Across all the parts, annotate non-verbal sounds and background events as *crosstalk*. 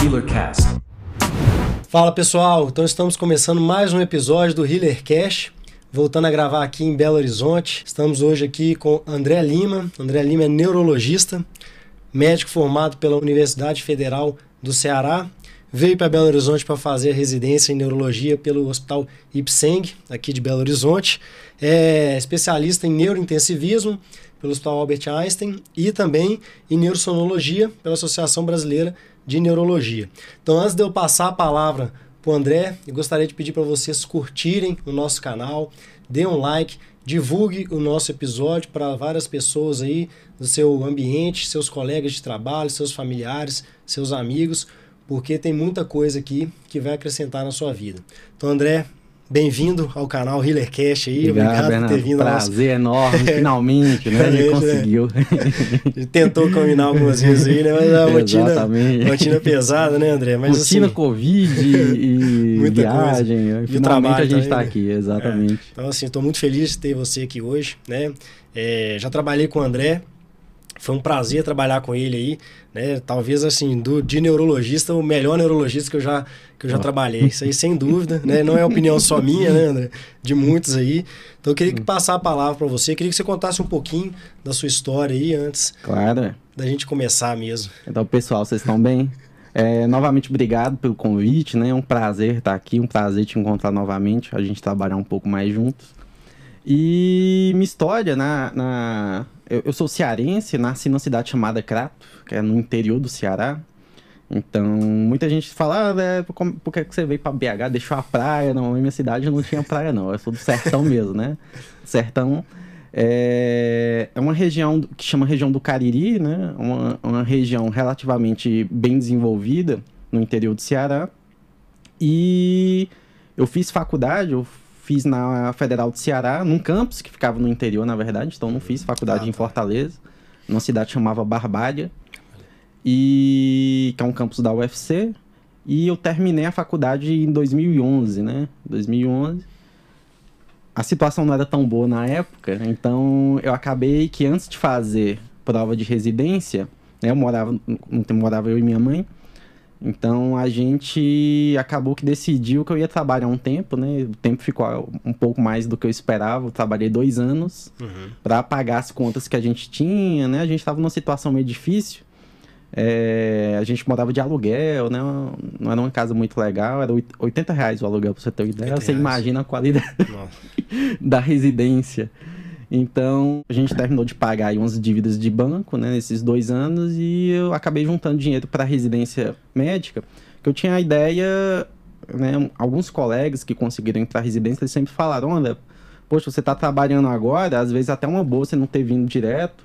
HealerCast. Fala pessoal, então estamos começando mais um episódio do HealerCast. Voltando a gravar aqui em Belo Horizonte. Estamos hoje aqui com André Lima. André Lima é neurologista, médico formado pela Universidade Federal do Ceará. Veio para Belo Horizonte para fazer residência em neurologia pelo Hospital Ipseng, aqui de Belo Horizonte. É especialista em neurointensivismo pelo Hospital Albert Einstein e também em neurosonologia pela Associação Brasileira de Neurologia. Então, antes de eu passar a palavra para o André, eu gostaria de pedir para vocês curtirem o nosso canal, dê um like, divulgue o nosso episódio para várias pessoas aí do seu ambiente, seus colegas de trabalho, seus familiares, seus amigos, porque tem muita coisa aqui que vai acrescentar na sua vida. Então, André, Bem-vindo ao canal HealerCast aí. Obrigado, Obrigado por ter vindo. Prazer nosso... enorme, *laughs* finalmente, né? A gente conseguiu. Né? Tentou combinar algumas vezes aí, né? Mas a *laughs* rotina, rotina pesada, né, André? Mas, rotina, assim, Covid e muita viagem. Coisa. E finalmente a gente está né? aqui, exatamente. É. Então, assim, estou muito feliz de ter você aqui hoje, né? É, já trabalhei com o André, foi um prazer trabalhar com ele aí, né? Talvez assim, do, de neurologista, o melhor neurologista que eu já, que eu já oh. trabalhei. Isso aí, sem dúvida, né? Não é opinião só minha, né, André? De muitos aí. Então eu queria que passar a palavra para você, queria que você contasse um pouquinho da sua história aí antes. Claro. Da gente começar mesmo. Então, pessoal, vocês estão bem? É, novamente, obrigado pelo convite, né? É um prazer estar aqui, um prazer te encontrar novamente, a gente trabalhar um pouco mais juntos. E minha história na, na eu, eu, sou cearense, nasci numa cidade chamada Crato, que é no interior do Ceará. Então, muita gente fala, ah, é, por, que você veio para BH, deixou a praia? Não, minha cidade não tinha praia, não. Eu sou do sertão mesmo, né? Sertão é, é uma região que chama região do Cariri, né? Uma, uma região relativamente bem desenvolvida no interior do Ceará. E eu fiz faculdade, eu fiz na Federal do Ceará, num campus que ficava no interior, na verdade. Então não fiz faculdade ah, em tá. Fortaleza, numa cidade chamava Barbádia, e que é um campus da UFC. E eu terminei a faculdade em 2011, né? 2011. A situação não era tão boa na época, então eu acabei que antes de fazer prova de residência, né, eu morava, morava eu e minha mãe, então a gente acabou que decidiu que eu ia trabalhar um tempo, né? O tempo ficou um pouco mais do que eu esperava. Eu trabalhei dois anos uhum. para pagar as contas que a gente tinha, né? A gente estava numa situação meio difícil. É, a gente morava de aluguel, né? Não era uma casa muito legal, era 80 reais o aluguel, para você ter uma ideia. Você imagina a qualidade *laughs* da residência. Então, a gente terminou de pagar aí umas dívidas de banco, né, nesses dois anos, e eu acabei juntando dinheiro para a residência médica, que eu tinha a ideia, né, alguns colegas que conseguiram entrar residência, eles sempre falaram, olha, poxa, você está trabalhando agora, às vezes até uma você não ter vindo direto,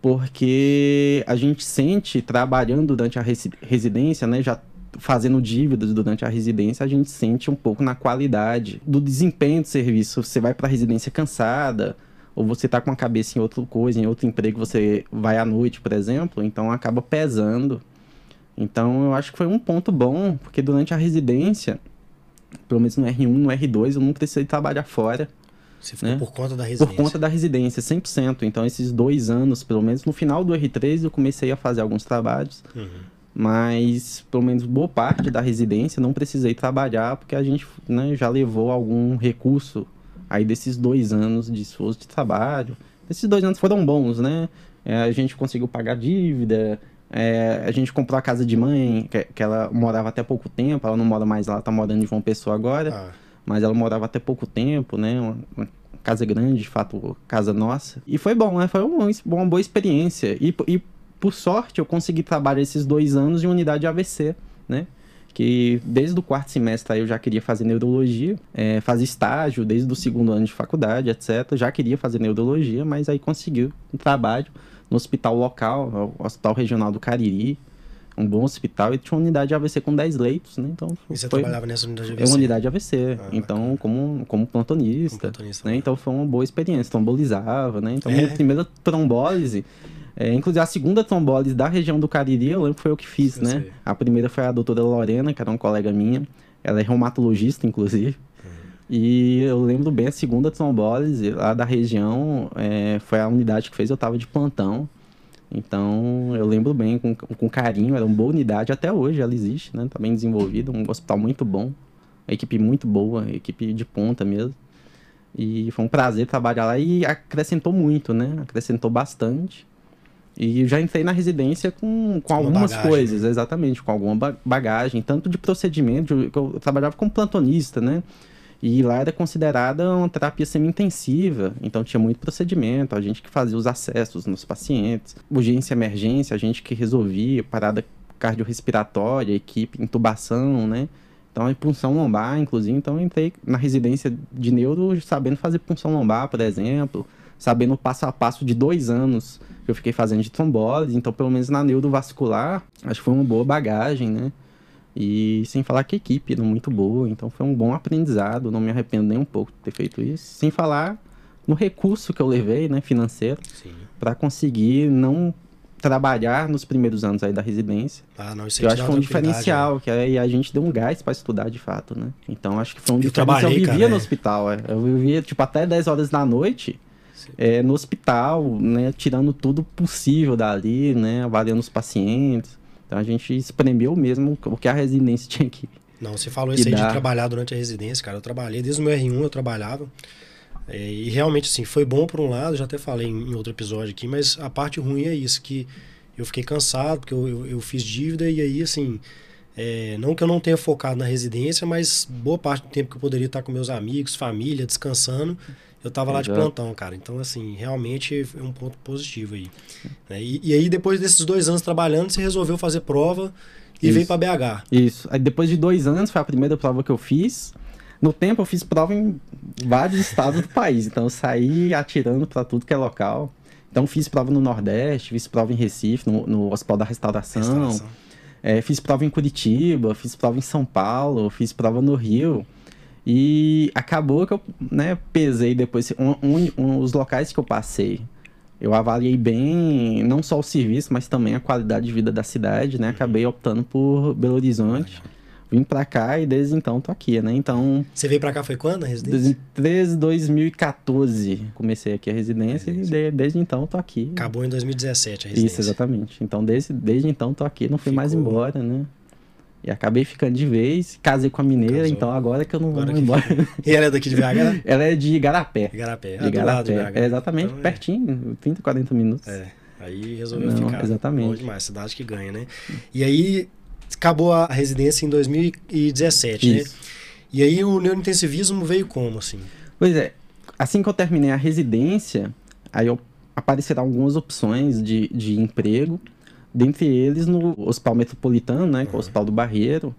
porque a gente sente, trabalhando durante a residência, né, já fazendo dívidas durante a residência, a gente sente um pouco na qualidade do desempenho do serviço. Você vai para a residência cansada, ou você está com a cabeça em outra coisa, em outro emprego, você vai à noite, por exemplo, então acaba pesando. Então eu acho que foi um ponto bom, porque durante a residência, pelo menos no R1, no R2, eu não precisei trabalhar fora. Você ficou né? por conta da residência? Por conta da residência, 100%. Então, esses dois anos, pelo menos, no final do R3, eu comecei a fazer alguns trabalhos. Uhum mas pelo menos boa parte da residência não precisei trabalhar porque a gente né, já levou algum recurso aí desses dois anos de esforço de trabalho. Esses dois anos foram bons, né? É, a gente conseguiu pagar dívida, é, a gente comprou a casa de mãe, que, que, ela morava até pouco tempo, ela não mora mais lá, tá morando em João Pessoa agora, ah. mas ela morava até pouco tempo, né? Uma, uma, casa grande, de fato, casa nossa. E foi bom, né? Foi uma, uma boa experiência. E, e por sorte, eu consegui trabalhar esses dois anos em unidade AVC, né? Que desde o quarto semestre aí eu já queria fazer neurologia, é, fazer estágio desde o segundo ano de faculdade, etc. Já queria fazer neurologia, mas aí consegui um trabalho no hospital local, o Hospital Regional do Cariri, um bom hospital e tinha uma unidade AVC com 10 leitos, né? Então, e você foi, trabalhava nessa unidade AVC? É uma unidade AVC, ah, então como, como plantonista, como plantonista né? Então foi uma boa experiência, trombolizava, né? Então é. minha primeira trombólise é, inclusive, a segunda trombólise da região do Cariri, eu lembro que foi eu que fiz, né? Sei. A primeira foi a doutora Lorena, que era uma colega minha. Ela é reumatologista, inclusive. Uhum. E eu lembro bem a segunda trombólise lá da região, é, foi a unidade que fez, eu tava de plantão. Então, eu lembro bem, com, com carinho, era uma boa unidade, até hoje ela existe, né? Tá bem desenvolvida, um hospital muito bom, uma equipe muito boa, equipe de ponta mesmo. E foi um prazer trabalhar lá e acrescentou muito, né? Acrescentou bastante. E já entrei na residência com, com algumas bagagem, coisas, né? exatamente, com alguma bagagem, tanto de procedimento, que eu trabalhava como plantonista, né? E lá era considerada uma terapia semi-intensiva, então tinha muito procedimento, a gente que fazia os acessos nos pacientes, urgência emergência, a gente que resolvia, parada cardiorrespiratória, equipe, intubação, né? Então, punção lombar, inclusive, então eu entrei na residência de neuro sabendo fazer punção lombar, por exemplo, sabendo o passo a passo de dois anos que eu fiquei fazendo de trombose, então pelo menos na neurovascular, acho que foi uma boa bagagem, né? E sem falar que a equipe era muito boa, então foi um bom aprendizado, não me arrependo nem um pouco de ter feito isso. Sem falar no recurso que eu levei, né, financeiro, para conseguir não trabalhar nos primeiros anos aí da residência. Ah, não, isso eu acho que foi um diferencial, é. que aí a gente deu um gás para estudar de fato, né? Então acho que foi um eu diferencial. Eu vivia cara, no é. hospital, é. eu vivia tipo até 10 horas da noite é, no hospital, né, tirando tudo possível dali, né, avaliando os pacientes. Então a gente espremeu mesmo o que a residência *laughs* tinha que. Não, você falou isso aí de trabalhar durante a residência, cara. Eu trabalhei desde o meu R1, eu trabalhava. É, e realmente, assim, foi bom por um lado, já até falei em, em, outro episódio aqui, mas a parte ruim é isso, que eu fiquei cansado, porque eu, eu, eu fiz dívida e aí, assim, é, não que eu não tenha focado na residência, mas boa parte do tempo que eu poderia estar com meus amigos, família, descansando, eu tava lá de plantão, cara. Então, assim, realmente é um ponto positivo aí. Né? E, e, aí, depois desses dois anos trabalhando, você resolveu fazer prova e Isso. veio para BH. Isso. Aí, depois de dois anos, foi a primeira prova que eu fiz. No tempo, eu fiz prova em vários estados do país. Então, eu saí atirando para tudo que é local. Então, fiz prova no Nordeste, fiz prova em Recife, no, no Hospital da Restauração. Restauração. É, fiz prova em Curitiba, fiz prova em São Paulo, fiz prova no Rio. E acabou que eu né, pesei depois um, um, os locais que eu passei. Eu avaliei bem não só o serviço, mas também a qualidade de vida da cidade, né? Acabei optando por Belo Horizonte. Vim pra cá e desde então tô aqui, né? Então. Você veio pra cá foi quando a residência? Desde 2014 comecei aqui a residência, residência. e desde então tô aqui. Acabou em 2017 a residência. Isso, exatamente. Então desde, desde então tô aqui, não fui Ficou... mais embora, né? E acabei ficando de vez, casei com a mineira, Casou. então agora que eu não agora vou embora. E ela é daqui de BH? Né? *laughs* ela é de Igarapé. Igarapé, de ah, Igarapé. BH. É exatamente, então, é. pertinho, 30, 40 minutos. É, aí resolveu não, ficar. Exatamente. Bom demais, cidade que ganha, né? E aí acabou a residência em 2017, né? Isso. né? E aí o neurointensivismo veio como, assim? Pois é, assim que eu terminei a residência, aí eu, apareceram algumas opções de, de emprego dentre eles no Hospital Metropolitano, né, que é o Hospital do Barreiro,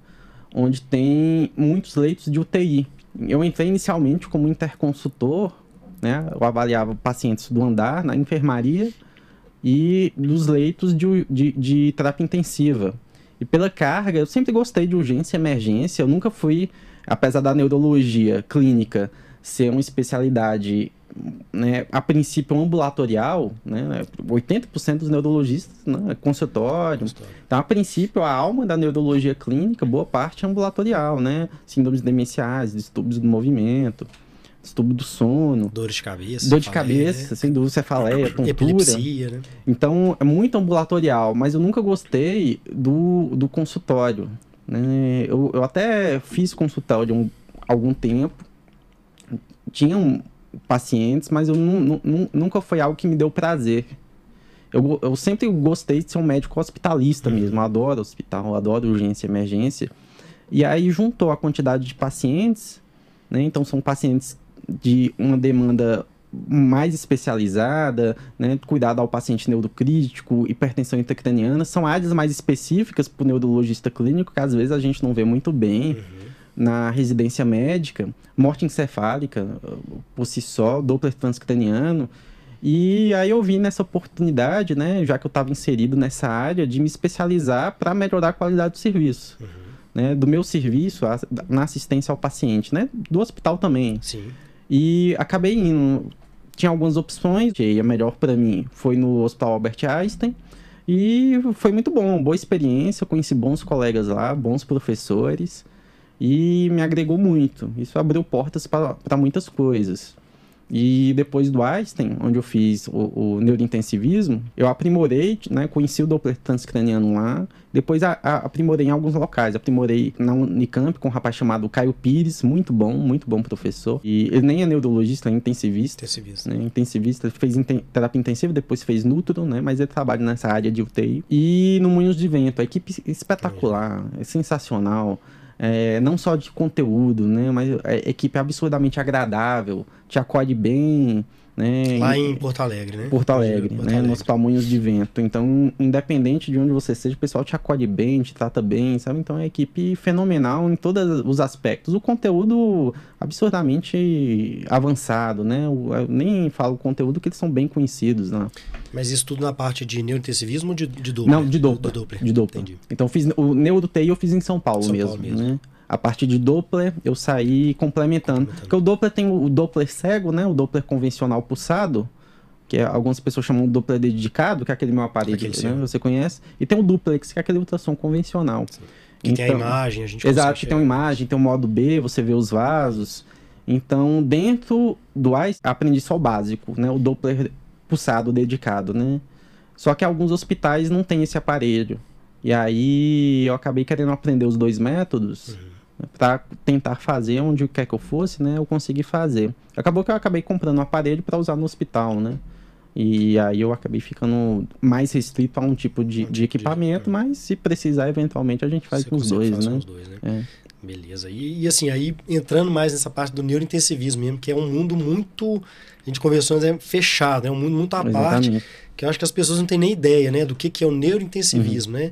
onde tem muitos leitos de UTI. Eu entrei inicialmente como interconsultor, né, eu avaliava pacientes do andar, na enfermaria e dos leitos de, de, de terapia intensiva. E pela carga, eu sempre gostei de urgência e emergência, eu nunca fui, apesar da neurologia clínica ser uma especialidade né, a princípio ambulatorial, né, 80% dos neurologistas né, é consultório. Então, a princípio, a alma da neurologia clínica, boa parte é ambulatorial, né? Síndromes demenciais, distúrbios do movimento, distúrbio do sono. Dor de cabeça. Dor de cabeça, né? sem dúvida, cefaleia, tontura. Epilepsia, né? Então, é muito ambulatorial, mas eu nunca gostei do, do consultório. Né? Eu, eu até fiz consultório um, algum tempo, tinha um, pacientes, mas eu nunca foi algo que me deu prazer. Eu, eu sempre gostei de ser um médico hospitalista mesmo, eu adoro hospital, adoro urgência e emergência. E aí juntou a quantidade de pacientes, né? Então são pacientes de uma demanda mais especializada, né? Cuidado ao paciente neurocrítico, hipertensão intracraniana, são áreas mais específicas para o neurologista clínico que às vezes a gente não vê muito bem. Uhum na residência médica, morte encefálica por si só, Doppler transcraniano. E aí eu vi nessa oportunidade, né, já que eu estava inserido nessa área, de me especializar para melhorar a qualidade do serviço. Uhum. Né, do meu serviço a, na assistência ao paciente, né, do hospital também. Sim. E acabei indo. Tinha algumas opções, e a melhor para mim foi no Hospital Albert Einstein. E foi muito bom, boa experiência, conheci bons colegas lá, bons professores e me agregou muito. Isso abriu portas para muitas coisas. E depois do Einstein, onde eu fiz o, o neurointensivismo, eu aprimorei, né, conheci o Doppler transcraniano lá, depois a, a, aprimorei em alguns locais, aprimorei na Unicamp com um rapaz chamado Caio Pires, muito bom, muito bom professor. E ele nem é neurologista, é intensivista. Intensivista. Né, intensivista, ele fez inten terapia intensiva, depois fez Nutro, né, mas ele trabalha nessa área de UTI. E no Moinhos de Vento, a equipe espetacular, é sensacional é, não só de conteúdo, né? Mas a equipe é absurdamente agradável, te acolhe bem, né? Lá em Porto Alegre, né? Porto Alegre, Porto né? Alegre. Nos Pamunhos de Vento. Então, independente de onde você seja, o pessoal te acolhe bem, te trata bem, sabe? Então, é uma equipe fenomenal em todos os aspectos. O conteúdo absurdamente avançado, né? Eu nem falo conteúdo que eles são bem conhecidos, né? Mas isso tudo na parte de neurointensivismo ou de, de Doppler? Não, de Doppler. Do, Doppler. De Doppler. Entendi. Então, fiz, o NeuroTI eu fiz em São Paulo, São mesmo, Paulo mesmo, né? A partir de Doppler, eu saí complementando. complementando. Porque o Doppler tem o Doppler cego, né? O Doppler convencional pulsado, que é, algumas pessoas chamam de Doppler dedicado, que é aquele meu aparelho, aquele né? Você conhece. E tem o Duplex, que é aquele ultrassom convencional. Sim. Que então, tem a imagem, a gente Exato, que tem uma imagem, tem o modo B, você vê os vasos. Então, dentro do AIS, aprendi só o básico, né? O Doppler pulsado dedicado, né? Só que alguns hospitais não têm esse aparelho. E aí eu acabei querendo aprender os dois métodos. Uhum para tentar fazer onde quer que eu fosse, né, eu consegui fazer. Acabou que eu acabei comprando um aparelho para usar no hospital, né? E aí eu acabei ficando mais restrito a um tipo de, de equipamento, mas se precisar, eventualmente, a gente faz com os dois, né? dois, né? É. Beleza. E, e, assim, aí entrando mais nessa parte do neurointensivismo mesmo, que é um mundo muito, a gente conversou, é fechado, é um mundo muito à Exatamente. parte, que eu acho que as pessoas não têm nem ideia, né, do que, que é o neurointensivismo, uhum. né?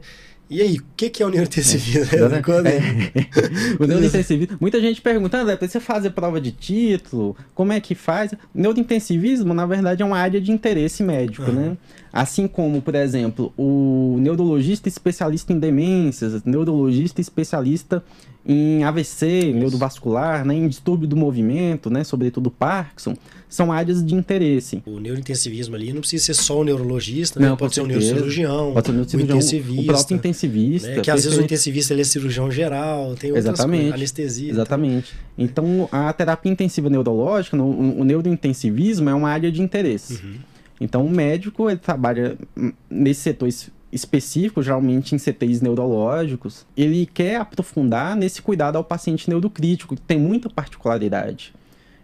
E aí, o que, que é o neurointensivismo? *laughs* É, é. *laughs* o neurointensivismo. Muita gente pergunta, André, precisa fazer prova de título? Como é que faz? Neurointensivismo, na verdade, é uma área de interesse médico, uhum. né? Assim como, por exemplo, o neurologista especialista em demências, neurologista especialista em AVC, Isso. neurovascular, né, em distúrbio do movimento, né, sobretudo Parkinson, são áreas de interesse. O neurointensivismo ali não precisa ser só o neurologista, né? pode ser o neurocirurgião, pode ser o, neurocirurgião, o intensivista. O próprio intensivista. Né? Que às vezes o intensivista ele é cirurgião geral, tem outras Exatamente. coisas, anestesia. Exatamente. Então. então, a terapia intensiva neurológica, o, o neurointensivismo é uma área de interesse. Uhum. Então, o médico ele trabalha nesse setor específico, geralmente em CTIs neurológicos, ele quer aprofundar nesse cuidado ao paciente neurocrítico, que tem muita particularidade.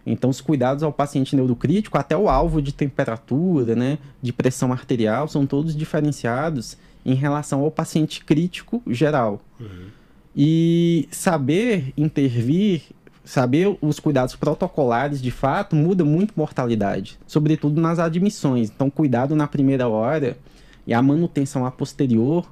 Então, os cuidados ao paciente neurocrítico, até o alvo de temperatura, né, de pressão arterial, são todos diferenciados em relação ao paciente crítico geral. Uhum. E saber intervir, saber os cuidados protocolares de fato, muda muito mortalidade, sobretudo nas admissões. Então, cuidado na primeira hora e a manutenção a posterior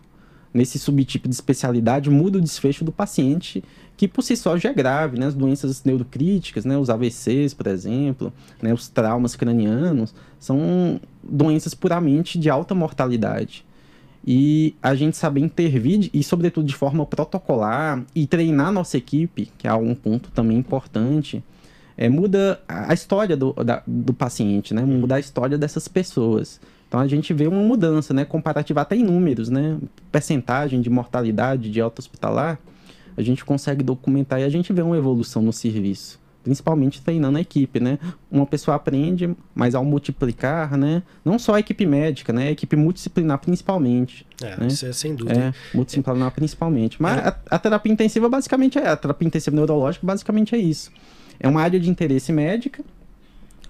nesse subtipo de especialidade muda o desfecho do paciente, que por si só já é grave, né? As doenças neurocríticas, né? Os AVCs, por exemplo, né? os traumas cranianos, são doenças puramente de alta mortalidade. E a gente saber intervir, e sobretudo de forma protocolar, e treinar nossa equipe, que é um ponto também importante, é, muda a história do, da, do paciente, né? Muda a história dessas pessoas. Então a gente vê uma mudança, né, comparativa até em números, né, percentagem de mortalidade de alta hospitalar, a gente consegue documentar e a gente vê uma evolução no serviço, principalmente treinando a equipe, né? Uma pessoa aprende, mas ao multiplicar, né, não só a equipe médica, né, a equipe multidisciplinar principalmente. É, né? isso é sem dúvida. É, multidisciplinar principalmente. Mas é. a, a terapia intensiva basicamente é, a terapia intensiva neurológica basicamente é isso. É uma área de interesse médica,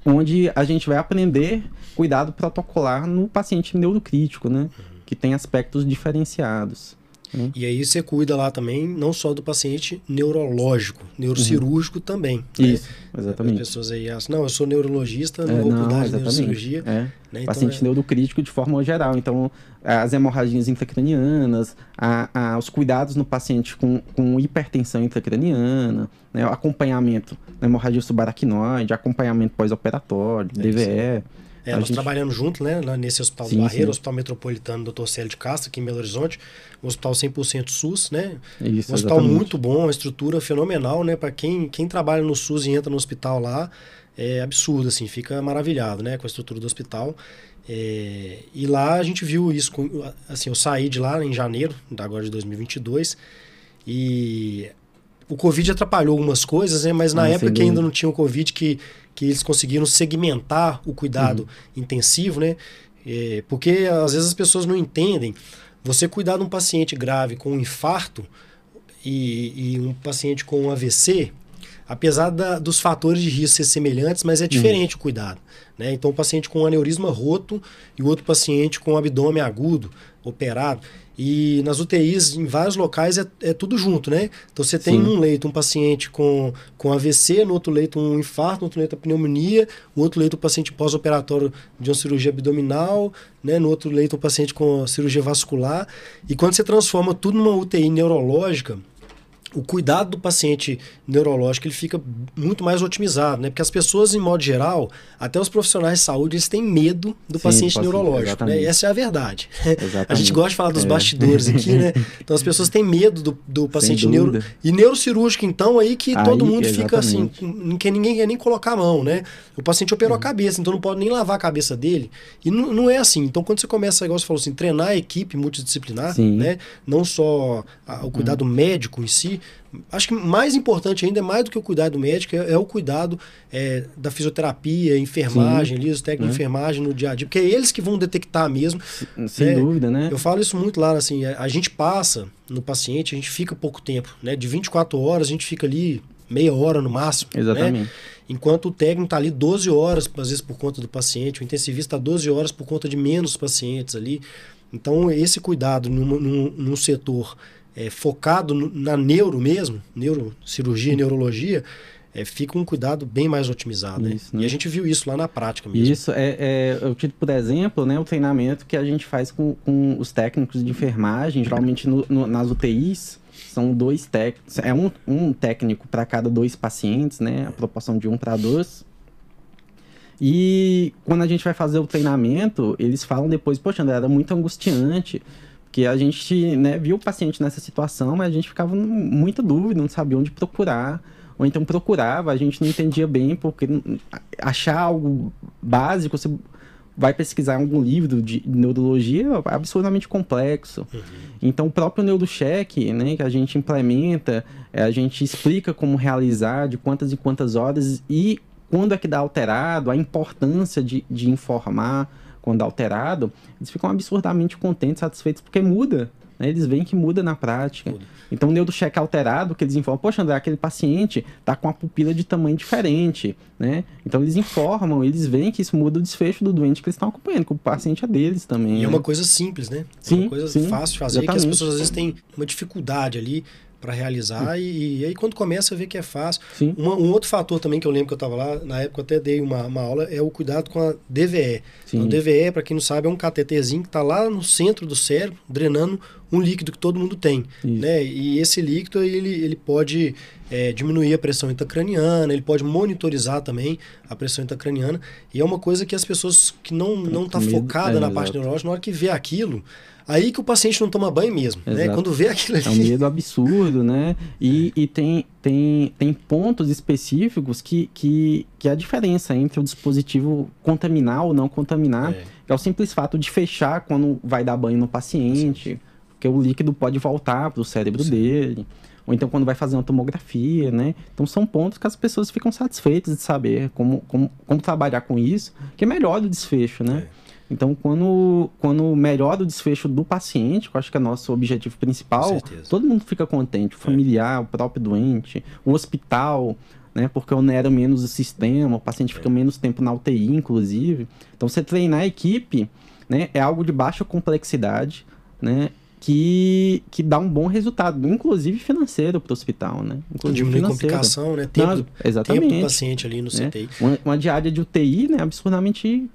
onde a gente vai aprender cuidado protocolar no paciente neurocrítico, né? Uhum. Que tem aspectos diferenciados. Né? E aí você cuida lá também, não só do paciente neurológico, neurocirúrgico uhum. também. Né? Isso, né? exatamente. As pessoas aí acham, não, eu sou neurologista, não é, vou cuidar de neurocirurgia. É. Né? Então, paciente é... neurocrítico de forma geral. Então, as hemorragias intracranianas, a, a, os cuidados no paciente com, com hipertensão intracraniana, né? o acompanhamento na hemorragia subaracnoide, acompanhamento pós-operatório, é DVE. É, nós gente... trabalhamos junto, né, nesse Hospital sim, do Barreiro, sim. Hospital Metropolitano Dr. Célio de Castro, aqui em Belo Horizonte, um hospital 100% SUS, né? Isso, um hospital exatamente. muito bom, uma estrutura fenomenal, né, para quem, quem trabalha no SUS e entra no hospital lá, é absurdo, assim, fica maravilhado, né, com a estrutura do hospital. É, e lá a gente viu isso, assim, eu saí de lá em janeiro, agora de 2022, e o Covid atrapalhou algumas coisas, né? Mas na ah, época que ainda não tinha o Covid, que que eles conseguiram segmentar o cuidado uhum. intensivo, né? É, porque às vezes as pessoas não entendem. Você cuidar de um paciente grave com um infarto e, e um paciente com um AVC, apesar da, dos fatores de risco ser semelhantes, mas é uhum. diferente uhum. o cuidado. Né? Então, o paciente com aneurisma roto e o outro paciente com abdômen agudo, operado. E nas UTIs, em vários locais, é, é tudo junto, né? Então você tem Sim. um leito um paciente com, com AVC, no outro leito um infarto, no outro leito a pneumonia, no outro leito o paciente pós-operatório de uma cirurgia abdominal, né? no outro leito o paciente com cirurgia vascular. E quando você transforma tudo numa UTI neurológica, o cuidado do paciente neurológico ele fica muito mais otimizado, né? Porque as pessoas, em modo geral, até os profissionais de saúde, eles têm medo do Sim, paciente neurológico, né? Essa é a verdade. *laughs* a gente gosta de falar dos é. bastidores aqui, né? *laughs* Então as pessoas têm medo do, do paciente neuro... E neurocirúrgico, então, aí que aí, todo mundo exatamente. fica assim, que ninguém quer nem colocar a mão, né? O paciente operou a uhum. cabeça, então não pode nem lavar a cabeça dele. E não, não é assim. Então, quando você começa, igual você falou assim, treinar a equipe multidisciplinar, Sim. né? Não só a, o cuidado uhum. médico em si, acho que mais importante ainda, mais do que o cuidado médico, é, é o cuidado é, da fisioterapia, enfermagem, ali, os técnicos é. de enfermagem no dia a dia, porque é eles que vão detectar mesmo. Sem né? dúvida, né? Eu falo isso muito lá, assim, a, a, gente passa no paciente, a gente fica pouco tempo, né? De 24 horas, a gente fica ali meia hora no máximo. Né? Exatamente. Né? Enquanto o técnico está ali 12 horas, às vezes por conta do paciente, o intensivista está 12 horas por conta de menos pacientes ali. Então, esse cuidado num, num, num setor é, focado na neuro mesmo, neurocirurgia e neurologia, é, fica um cuidado bem mais otimizado. Né? Isso, né? E a gente viu isso lá na prática mesmo. Isso, é, é, eu tive, por exemplo, né, o treinamento que a gente faz com, com os técnicos de enfermagem, geralmente no, no, nas UTIs, são dois técnicos, é um, um técnico para cada dois pacientes, né, a proporção de um para dois. E quando a gente vai fazer o treinamento, eles falam depois, poxa, André, era muito angustiante, porque a gente né, viu o paciente nessa situação, mas a gente ficava com muita dúvida, não sabia onde procurar. Ou então procurava, a gente não entendia bem, porque achar algo básico, você vai pesquisar algum livro de neurologia é absurdamente complexo. Uhum. Então, o próprio neurocheck, né, que a gente implementa, é, a gente explica como realizar, de quantas e quantas horas e quando é que dá alterado, a importância de, de informar quando alterado, eles ficam absurdamente contentes, satisfeitos, porque muda. Né? Eles veem que muda na prática. Muda. Então, o neurocheck alterado, que eles informam, poxa, André, aquele paciente está com a pupila de tamanho diferente, né? Então, eles informam, eles veem que isso muda o desfecho do doente que eles estão acompanhando, que o paciente é deles também. E né? é uma coisa simples, né? Sim, é uma coisa sim, fácil de fazer, exatamente. que as pessoas às vezes têm uma dificuldade ali para realizar e, e, aí quando começa a ver que é fácil. Uma, um outro fator também que eu lembro que eu estava lá, na época eu até dei uma, uma aula, é o cuidado com a DVE. Então, DVE, para quem não sabe, é um cateterzinho que está lá no centro do cérebro, drenando um líquido que todo mundo tem. Né? E esse líquido ele, ele pode é, diminuir a pressão intracraniana, ele pode monitorizar também a pressão intracraniana. E é uma coisa que as pessoas que não não tá focada é, na parte neurológica, na hora que vê aquilo, Aí que o paciente não toma banho mesmo, né? Quando vê aquilo ali. É um medo absurdo, né? E, e tem, tem, tem pontos específicos que, que, que é a diferença entre o dispositivo contaminar ou não contaminar, é. é o simples fato de fechar quando vai dar banho no paciente, Sim. Porque o líquido pode voltar para o cérebro Sim. dele ou então quando vai fazer uma tomografia, né? Então são pontos que as pessoas ficam satisfeitas de saber como, como, como trabalhar com isso, que é melhor do desfecho, né? É. Então, quando, quando melhora o desfecho do paciente, que eu acho que é nosso objetivo principal, todo mundo fica contente. O é. familiar, é. o próprio doente, o hospital, né? Porque onera menos o sistema, o paciente fica é. menos tempo na UTI, inclusive. Então, você treinar a equipe, né? É algo de baixa complexidade, né? Que, que dá um bom resultado, inclusive financeiro para o hospital, né? Inclusive Diminui financeiro. complicação, né? Tempo, Não, exatamente. tempo do paciente ali no CTI. Né? Uma, uma diária de UTI, né? Absurdamente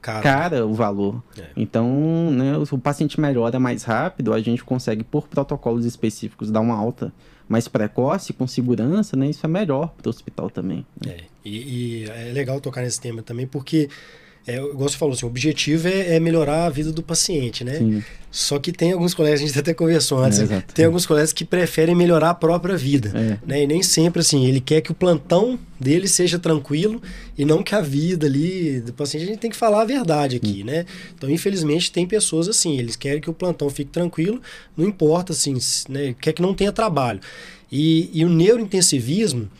cara, cara o valor. É. Então, né, o paciente melhora mais rápido, a gente consegue, por protocolos específicos, dar uma alta mais precoce, com segurança, né? Isso é melhor para o hospital também. Né? É, e, e, é legal tocar nesse tema também, porque é, igual você falou, assim, o objetivo é, é, melhorar a vida do paciente, né? Sim. Só que tem alguns colegas, a gente até conversou antes, é, tem alguns colegas que preferem melhorar a própria vida, é. né? E nem sempre, assim, ele quer que o plantão dele seja tranquilo e não que a vida ali do paciente, a gente tem que falar a verdade aqui, né? Então, infelizmente, tem pessoas assim, eles querem que o plantão fique tranquilo, não importa, assim, né? Quer que não tenha trabalho. E, e o neurointensivismo,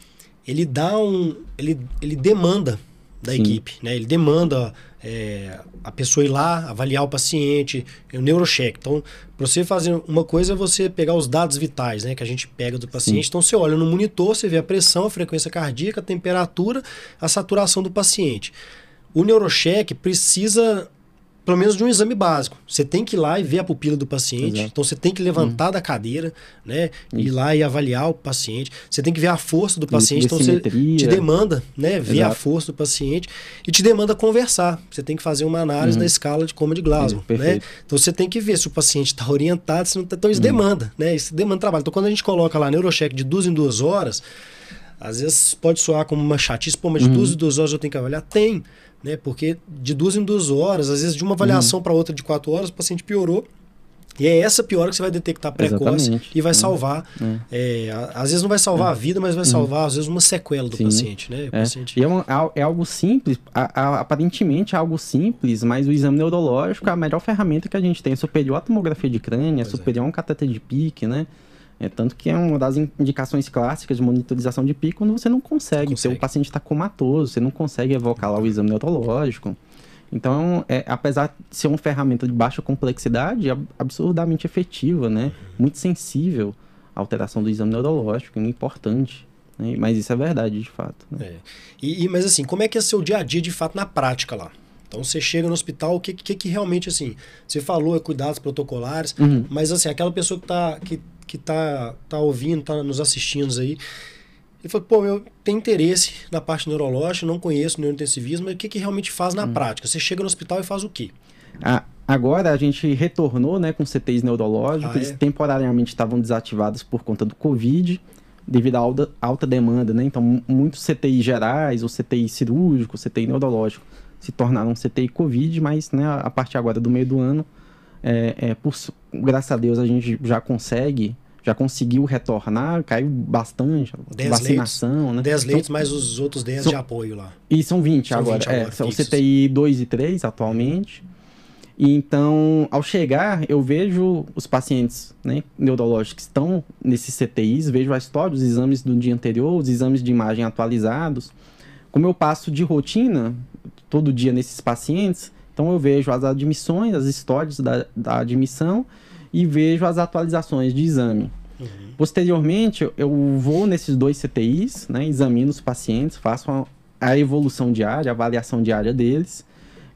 ele dá um. Ele, ele demanda da Sim. equipe, né? Ele demanda é, a pessoa ir lá, avaliar o paciente, o neurocheck. Então, para você fazer uma coisa é você pegar os dados vitais, né? Que a gente pega do paciente. Sim. Então, você olha no monitor, você vê a pressão, a frequência cardíaca, a temperatura, a saturação do paciente. O neurocheck precisa pelo menos de um exame básico. Você tem que ir lá e ver a pupila do paciente. Exato. Então você tem que levantar hum. da cadeira, né? Isso. Ir lá e avaliar o paciente. Você tem que ver a força do paciente. Isso, então você te demanda, né? Ver Exato. a força do paciente e te demanda conversar. Você tem que fazer uma análise hum. da escala de coma de Glasgow, né? Então você tem que ver se o paciente está orientado, se não está. Então isso hum. demanda, né? Isso demanda trabalho. Então quando a gente coloca lá neurocheck de duas em duas horas, às vezes pode soar como uma chatice, pô, mas de uhum. duas em duas horas eu tenho que avaliar? Tem né? Porque de duas em duas horas, às vezes de uma avaliação uhum. para outra de quatro horas, o paciente piorou. E é essa piora que você vai detectar precoce Exatamente. e vai é. salvar. É. É, às vezes não vai salvar é. a vida, mas vai uhum. salvar, às vezes, uma sequela do Sim. paciente. Né? É. Paciente... E é, uma, é, algo simples, a, a, aparentemente é algo simples, mas o exame neurológico é a melhor ferramenta que a gente tem. Superior à tomografia de crânio, superior a um cateter de pique, né? É, tanto que é uma das indicações clássicas de monitorização de pico quando você não consegue, consegue. o paciente está comatoso, você não consegue evocar lá o exame neurológico. Então, é, apesar de ser uma ferramenta de baixa complexidade, é absurdamente efetiva, né? Muito sensível à alteração do exame neurológico, é importante. Né? Mas isso é verdade, de fato. Né? É. E, e, mas assim, como é que é seu dia a dia de fato na prática lá? Então você chega no hospital, o que, que, que realmente assim, você falou é cuidados protocolares, uhum. mas assim, aquela pessoa que está que que tá, tá ouvindo, tá nos assistindo aí. Ele falou, pô, eu tenho interesse na parte neurológica, não conheço neurointensivismo, mas o que, que realmente faz na hum. prática? Você chega no hospital e faz o quê? Ah, agora a gente retornou né, com CTIs neurológicos, ah, eles é? temporariamente estavam desativados por conta do Covid, devido à alta, alta demanda, né? Então, muitos CTIs gerais, ou CTI cirúrgico, CTI neurológico, se tornaram CTI Covid, mas né, a partir agora do meio do ano, é, é, por, graças a Deus a gente já consegue já conseguiu retornar, caiu bastante. vacinação, leitos, né? 10 leitos, mais os outros 10 são, de apoio lá. E são 20 são agora. 20 agora é, são CTI 2 e 3 atualmente. E então, ao chegar, eu vejo os pacientes né, neurológicos que estão nesses CTIs, vejo a história, os exames do dia anterior, os exames de imagem atualizados. Como eu passo de rotina todo dia nesses pacientes, então eu vejo as admissões, as histórias da, da admissão e vejo as atualizações de exame. Uhum. Posteriormente, eu vou nesses dois CTIs, né, examino os pacientes, faço a, a evolução diária, a avaliação diária deles,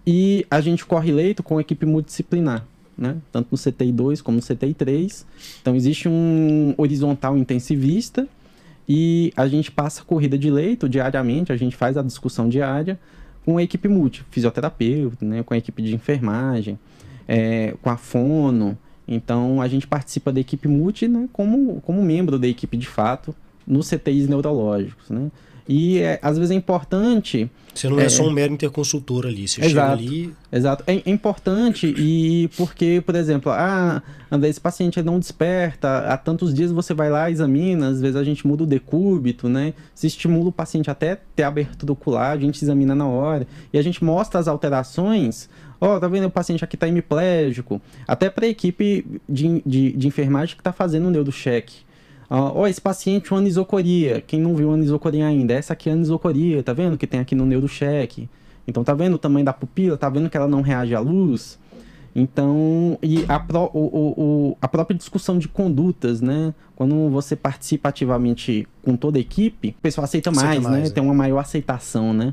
e a gente corre leito com a equipe multidisciplinar. Né? Tanto no CTI 2 como no CTI 3. Então existe um horizontal intensivista e a gente passa corrida de leito diariamente, a gente faz a discussão diária com a equipe multi, fisioterapeuta, né? com a equipe de enfermagem, é, com a fono, então a gente participa da equipe multi né, como, como membro da equipe de fato nos CTIs neurológicos. Né? E é, às vezes é importante. Você não é, é só um mero interconsultor ali, você exato, chega ali. Exato. É, é, importante e porque, por exemplo, ah, André, esse paciente não desperta, há tantos dias você vai lá, examina, às vezes a gente muda o decúbito, né? Se estimula o paciente até ter abertura ocular, a gente examina na hora. E a gente mostra as alterações Ó, oh, tá vendo? O paciente aqui tá hemiplégico. Até para a equipe de, de, de, enfermagem que tá fazendo o neurocheck. Ó, oh, esse paciente uma anisocoria. Quem não viu a anisocoria ainda, essa aqui é a anisocoria, tá vendo? Que tem aqui no neurocheck. Então tá vendo o tamanho da pupila? Tá vendo que ela não reage à luz? Então, e a, pro, o, o, a própria discussão de condutas, né? Quando você participa ativamente com toda a equipe, o pessoal aceita mais, aceita mais né? É. Tem uma maior aceitação, né?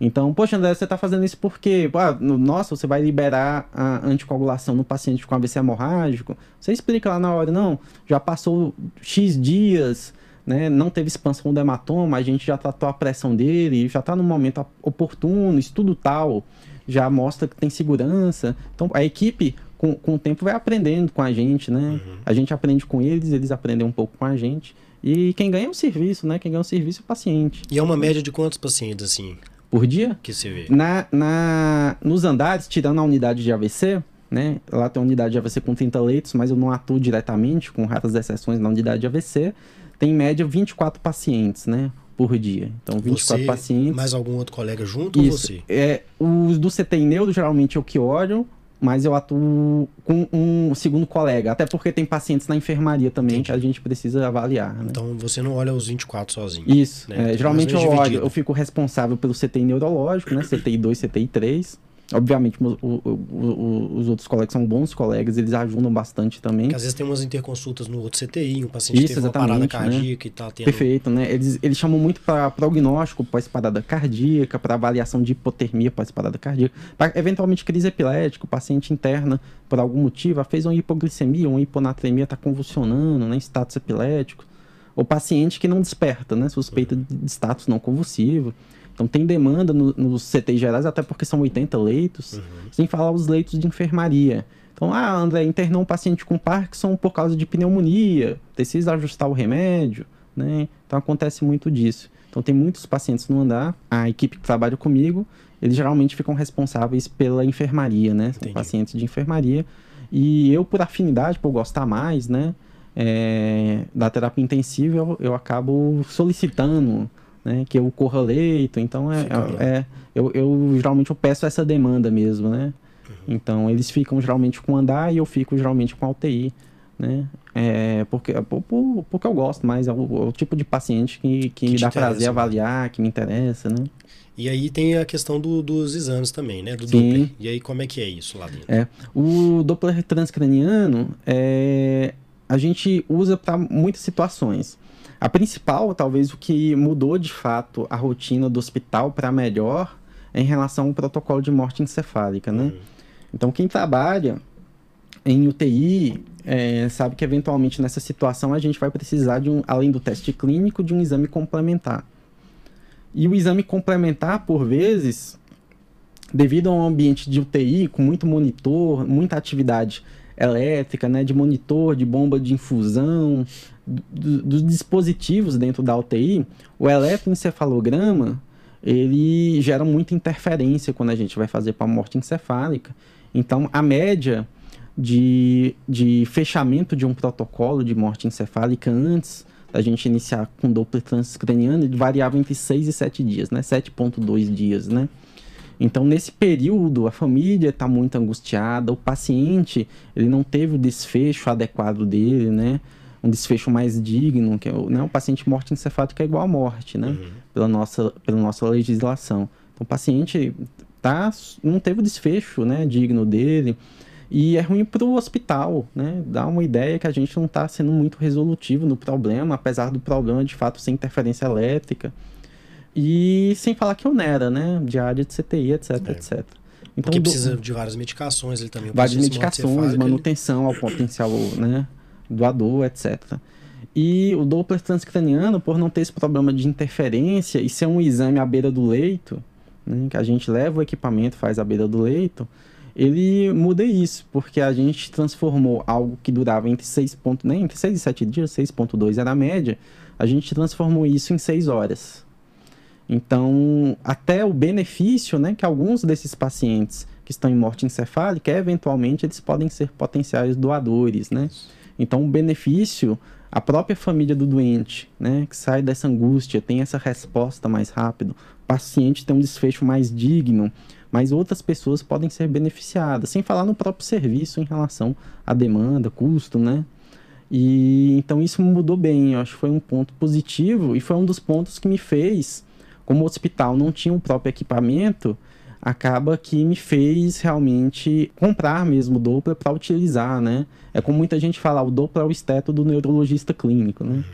Então, poxa, André, você está fazendo isso porque, ah, nossa, você vai liberar a anticoagulação no paciente com AVC hemorrágico. Você explica lá na hora, não, já passou X dias, né, não teve expansão do hematoma, a gente já tratou a pressão dele, já está no momento oportuno, estudo tal, já mostra que tem segurança. Então, a equipe, com, com o tempo, vai aprendendo com a gente, né? Uhum. A gente aprende com eles, eles aprendem um pouco com a gente. E quem ganha é o serviço, né? Quem ganha o serviço é o paciente. E é uma média de quantos pacientes, assim? Por dia. Que se vê. Na, na, nos andares, tirando a unidade de AVC, né? Lá tem uma unidade de AVC com 30 leitos, mas eu não atuo diretamente, com raras exceções na unidade de AVC. Tem em média 24 pacientes, né? Por dia. Então, 24 você, pacientes. Mais algum outro colega junto Isso. ou você? É, os do CTI Neuro, geralmente eu que olho. Mas eu atuo com um segundo colega, até porque tem pacientes na enfermaria também Entendi. que a gente precisa avaliar. Né? Então você não olha os 24 sozinho. Isso. Né? É, geralmente eu olho, eu fico responsável pelo CTI neurológico, né? CTI 2, CTI 3. Obviamente, o, o, os outros colegas são bons colegas, eles ajudam bastante também. Porque às vezes tem umas interconsultas no outro CTI, um paciente Isso, teve uma parada né? cardíaca né? e tá tendo... Perfeito, né? Eles, eles chamam muito para prognóstico pós-parada cardíaca, para avaliação de hipotermia pós-parada cardíaca, para eventualmente crise epilética, o paciente interna por algum motivo, fez uma hipoglicemia, uma hiponatremia, está convulsionando, né? Status epilético. O paciente que não desperta, né? Suspeita de status não convulsivo. Então tem demanda nos no CTI gerais, até porque são 80 leitos, uhum. sem falar os leitos de enfermaria. Então, ah, André, internou um paciente com Parkinson por causa de pneumonia, precisa ajustar o remédio, né? Então acontece muito disso. Então tem muitos pacientes no andar, a equipe que trabalha comigo, eles geralmente ficam responsáveis pela enfermaria, né? São pacientes de enfermaria. E eu, por afinidade, por gostar mais, né? É, da terapia intensiva, eu, eu acabo solicitando né? Que eu corra leito, então é, é, é eu, eu, geralmente eu peço essa demanda mesmo, né? Uhum. Então eles ficam geralmente com andar e eu fico geralmente com a UTI, né? É, porque, por, porque eu gosto mais, é o, é o tipo de paciente que, que, que me dá prazer né? avaliar, que me interessa, né? E aí tem a questão do, dos exames também, né? Do Sim. Doppler. E aí como é que é isso lá dentro? É, o Doppler transcraniano, é, a gente usa para muitas situações. A principal, talvez o que mudou de fato a rotina do hospital para melhor é em relação ao protocolo de morte encefálica, né? Uhum. Então, quem trabalha em UTI é, sabe que eventualmente nessa situação a gente vai precisar de um, além do teste clínico, de um exame complementar. E o exame complementar, por vezes, devido a um ambiente de UTI com muito monitor, muita atividade elétrica, né, de monitor, de bomba de infusão, do, dos dispositivos dentro da UTI, o eletroencefalograma ele gera muita interferência quando a gente vai fazer para morte encefálica. Então, a média de, de fechamento de um protocolo de morte encefálica antes da gente iniciar com Doppler transcraniano variava entre 6 e 7 dias, né? 7.2 dias, né? Então, nesse período, a família está muito angustiada, o paciente ele não teve o desfecho adequado dele, né? Um desfecho mais digno, que é né? o paciente morte encefálica é igual à morte, né? Uhum. Pela, nossa, pela nossa legislação. Então, o paciente tá, não teve o desfecho né, digno dele. E é ruim para o hospital, né? Dá uma ideia que a gente não está sendo muito resolutivo no problema, apesar do problema de fato ser interferência elétrica. E sem falar que onera, né? De área de CTI, etc, é. etc. Então, Porque precisa do... de várias medicações, ele também. Várias medicações, manutenção ele... ao potencial né, doador, etc. E o Doppler transcraniano, por não ter esse problema de interferência e ser um exame à beira do leito, né, que a gente leva o equipamento, faz à beira do leito, ele muda isso, porque a gente transformou algo que durava entre 6, ponto, né, entre 6 e 7 dias, 6.2 era a média, a gente transformou isso em 6 horas. Então, até o benefício, né, que alguns desses pacientes que estão em morte encefálica, eventualmente eles podem ser potenciais doadores, né? Então, o benefício, a própria família do doente, né, que sai dessa angústia, tem essa resposta mais rápido, o paciente tem um desfecho mais digno, mas outras pessoas podem ser beneficiadas, sem falar no próprio serviço em relação à demanda, custo, né? E então isso mudou bem, eu acho que foi um ponto positivo e foi um dos pontos que me fez como o hospital não tinha um próprio equipamento, acaba que me fez realmente comprar mesmo Doppler para utilizar, né? É como muita gente fala, o Doppler é o esteto do neurologista clínico, né?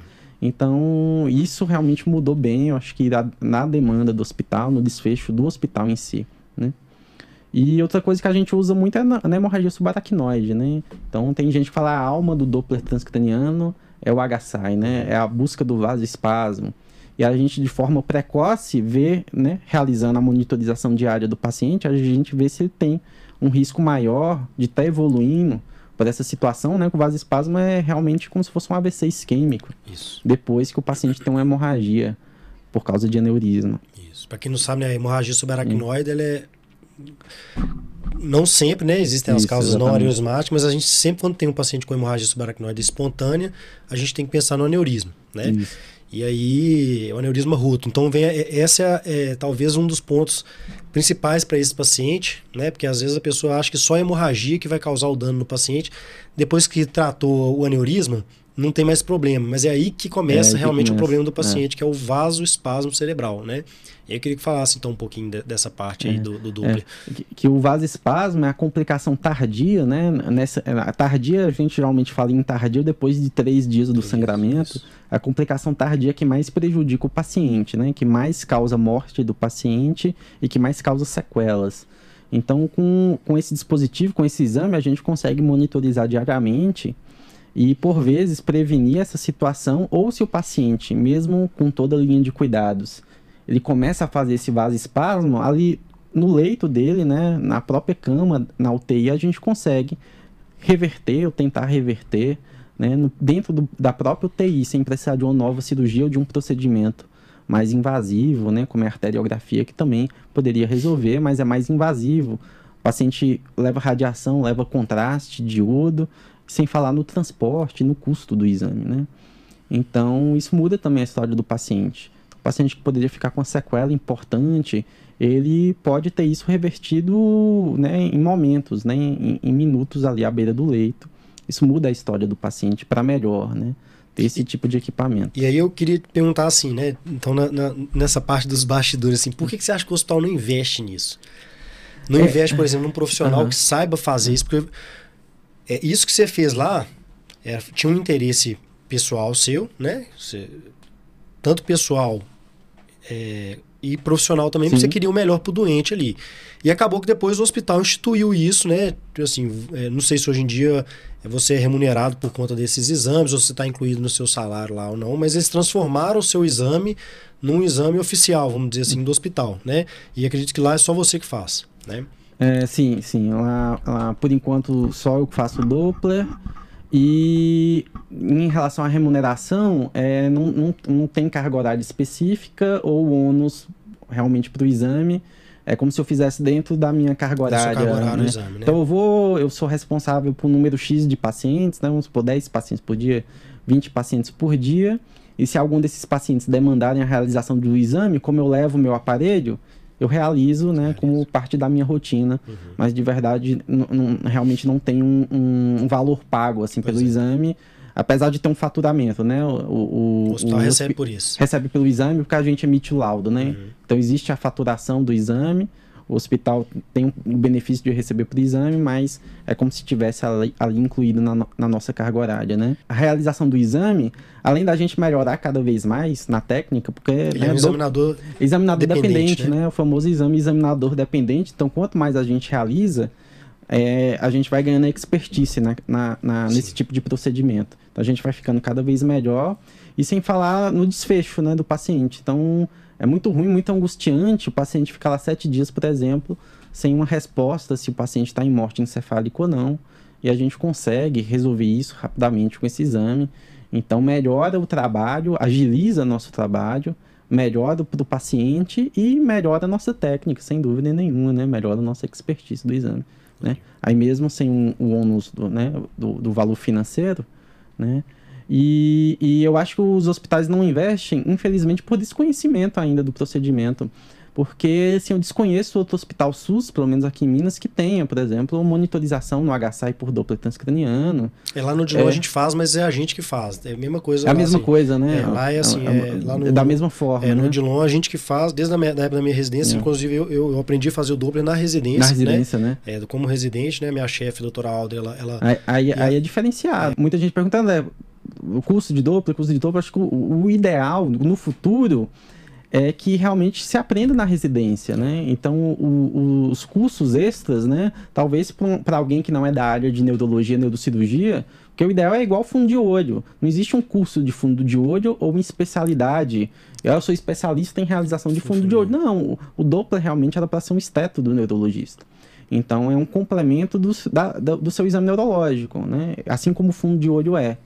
Então, isso realmente mudou bem, eu acho que na demanda do hospital, no desfecho do hospital em si, né? E outra coisa que a gente usa muito é na, na hemorragia subaracnoide, né? Então, tem gente que fala a alma do Doppler transcraniano é o HSI, né? É a busca do vasoespasmo e a gente de forma precoce vê, né, realizando a monitorização diária do paciente, a gente vê se ele tem um risco maior de estar tá evoluindo por essa situação, né, que o vasoespasmo é realmente como se fosse um AVC isquêmico. Isso. Depois que o paciente tem uma hemorragia por causa de aneurisma. Isso. Para quem não sabe, né, a hemorragia subaracnoide, ela é não sempre, né? Existem Isso, as causas exatamente. não aneurismáticas, mas a gente sempre, quando tem um paciente com hemorragia subaracnoide espontânea, a gente tem que pensar no aneurisma, né? Isso. E aí é o aneurisma roto. Então vem essa é, é talvez um dos pontos principais para esse paciente, né? Porque às vezes a pessoa acha que só a hemorragia que vai causar o dano no paciente. Depois que tratou o aneurisma, não tem mais problema. Mas é aí que começa é aí realmente começa. o problema do é. paciente, é. que é o vasoespasmo cerebral, né? Eu queria que falasse então um pouquinho de, dessa parte aí é, do, do Doppler. É, que, que, o vasoespasmo é a complicação tardia, né? Nessa, a tardia, a gente geralmente fala em tardia depois de três dias do sangramento. Isso. A complicação tardia que mais prejudica o paciente, né? Que mais causa morte do paciente e que mais causa sequelas. Então, com, com esse dispositivo, com esse exame, a gente consegue monitorizar diariamente e, por vezes, prevenir essa situação, ou se o paciente, mesmo com toda a linha de cuidados, ele começa a fazer esse vasoespasmo, ali no leito dele, né, na própria cama, na UTI, a gente consegue reverter ou tentar reverter né, no, dentro do, da própria UTI, sem precisar de uma nova cirurgia ou de um procedimento mais invasivo, né, como a arteriografia, que também poderia resolver, mas é mais invasivo. O paciente leva radiação, leva contraste, diodo, sem falar no transporte, no custo do exame, né? Então, isso muda também a história do paciente paciente que poderia ficar com uma sequela importante, ele pode ter isso revertido né, em momentos, né, em, em, minutos ali à beira do leito. Isso muda a história do paciente para melhor, né? Ter esse tipo de equipamento. E aí eu queria perguntar assim, né? Então, na, na, nessa parte dos bastidores, assim, por que, que você acha que o hospital não investe nisso? Não é, investe, por exemplo, num profissional uh -huh. que saiba fazer isso? Porque é, isso que você fez lá é, tinha um interesse pessoal seu, né? Você, tanto pessoal é, e profissional também, Sim. porque você queria o melhor para o doente ali. E acabou que depois o hospital instituiu isso, né? Assim, é, não sei se hoje em dia você é remunerado por conta desses exames, ou se está incluído no seu salário lá ou não, mas eles transformaram o seu exame num exame oficial, vamos dizer assim, do hospital, né? E acredito que lá é só você que faz, né? É, sim, sim. Lá, lá, por enquanto, só eu que faço o Doppler. E em relação à remuneração, é, não, não, não tem carga horária específica ou ônus realmente para o exame. É como se eu fizesse dentro da minha carga horária. Carga horária né? exame, né? Então eu vou, eu sou responsável por um número X de pacientes, né? Vamos por 10 pacientes por dia, 20 pacientes por dia. E se algum desses pacientes demandarem a realização do exame, como eu levo o meu aparelho, eu realizo, né, como parte da minha rotina, uhum. mas de verdade realmente não tem um, um, valor pago assim pois pelo é. exame, apesar de ter um faturamento, né? O, o, o hospital o, recebe por isso. Recebe pelo exame porque a gente emite o laudo, né? Uhum. Então existe a faturação do exame, o hospital tem o benefício de receber por exame, mas é como se tivesse ali, ali incluído na, na, nossa carga horária, né? A realização do exame, além da gente melhorar cada vez mais na técnica, porque... Ele né, é um examinador Examinador dependente, dependente né? né? O famoso exame examinador dependente. Então, quanto mais a gente realiza, é, a gente vai ganhando expertise na, na, na nesse tipo de procedimento. Então, a gente vai ficando cada vez melhor e sem falar no desfecho né, do paciente. Então, é muito ruim, muito angustiante o paciente ficar lá sete dias, por exemplo, sem uma resposta se o paciente está em morte encefálica ou não. E a gente consegue resolver isso rapidamente com esse exame. Então, melhora o trabalho, agiliza nosso trabalho, melhora para o paciente e melhora a nossa técnica, sem dúvida nenhuma, né? Melhora a nossa expertise do exame, né? Aí mesmo sem um, o ônus do, né, do, do valor financeiro, né? E, e eu acho que os hospitais não investem, infelizmente, por desconhecimento ainda do procedimento. Porque, assim, eu desconheço outro hospital SUS, pelo menos aqui em Minas, que tenha, por exemplo, monitorização no HSI por Doppler transcraniano. É lá no Dilon é. a gente faz, mas é a gente que faz. É a mesma coisa. É a mesma assim. coisa, né? É, lá é assim, é, é, lá no, da mesma forma. É, né? no Dilon a gente que faz, desde a minha, da época da minha residência, é. inclusive eu, eu, aprendi a fazer o Doppler na residência. Na residência, né? né? É, como residente, né? Minha chefe, doutora Alder, ela. ela aí, aí, aí é diferenciado. Muita gente perguntando, né? O curso de Doppler, curso de Doppler, acho que o, o, ideal no futuro é que realmente se aprenda na residência, né? Então, o, os cursos extras, né? Talvez para alguém que não é da área de neurologia, neurocirurgia, porque o ideal é igual fundo de olho. Não existe um curso de fundo de olho ou uma especialidade. Eu sou especialista em realização de fundo de olho. Não, o Doppler realmente era para ser um esteto do neurologista. Então, é um complemento do, da, do seu exame neurológico, né? Assim como o fundo de olho é.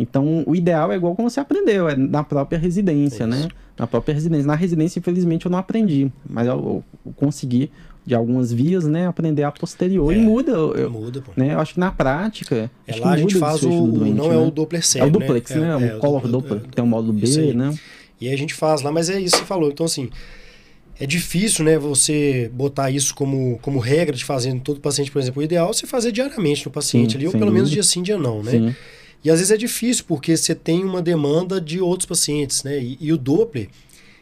Então, o ideal é igual como você aprendeu, é na própria residência, né? Na própria residência. Na residência, infelizmente, eu não aprendi, mas eu, eu consegui de algumas vias, né, aprender a posterior. É, e muda. Eu, muda, pô. Né, eu acho que na prática. É, lá a gente faz o. Doente, não é né? é o Doppler cego. É o duplex, né? né? É, o color Doppler, tem o módulo B, né? E aí a gente faz lá, mas é isso que você falou. Então, assim, é difícil, né, você botar isso como, como regra de fazer em todo paciente, por exemplo. O ideal é você fazer diariamente no paciente sim, ali, ou pelo menos dia sim, dia não, né? Sim. E às vezes é difícil, porque você tem uma demanda de outros pacientes, né? E, e o Doppler,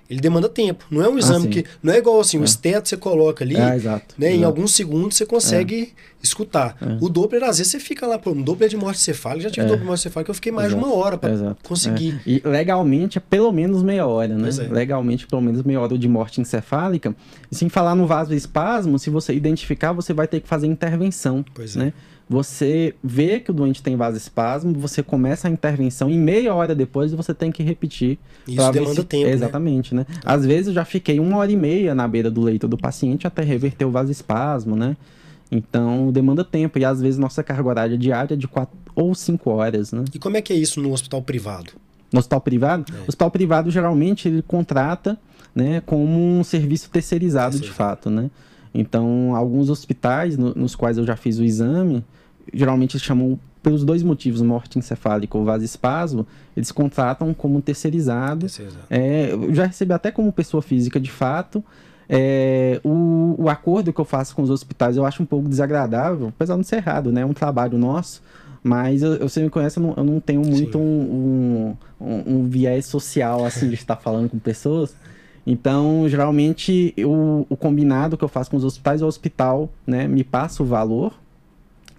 ele demanda tempo. Não é um ah, exame ah, que. Não é igual assim, é. o esteto você coloca ali, é, exato, né? Exato. Em alguns segundos você consegue é. escutar. É. O Doppler, às vezes, você fica lá, pô, um Doppler de morte cefálica, já tive é. Doppler de morte cefálica, eu fiquei mais exato. de uma hora para conseguir. E legalmente é pelo menos meia hora, né? Legalmente, pelo menos meia hora de morte encefálica. E sem falar no vasoespasmo, se você identificar, você vai ter que fazer intervenção. Pois né? é você vê que o doente tem vasoespasmo, você começa a intervenção e meia hora depois você tem que repetir. Isso demanda se... tempo, né? Exatamente, né? né? Às vezes eu já fiquei uma hora e meia na beira do leito do paciente até reverter o vasoespasmo, né? Então demanda tempo e às vezes nossa carga horária diária é de quatro ou cinco horas, né? E como é que é isso no hospital privado? No hospital privado? É. O hospital privado geralmente ele contrata, né, como um serviço terceirizado de fato, né? Então, alguns hospitais no, nos quais eu já fiz o exame, geralmente chamam pelos dois motivos, morte encefálica ou vasoespasmo, eles contratam como terceirizado. terceirizado. É, eu já recebi até como pessoa física de fato. É, o, o, acordo que eu faço com os hospitais eu acho um pouco desagradável, apesar de não ser errado, né? É um trabalho nosso. Mas eu, você me conhece, eu não, eu não tenho muito um, um, um, viés social, assim, de estar falando com pessoas. Então, geralmente, eu, o combinado que eu faço com os hospitais, o hospital né, me passa o valor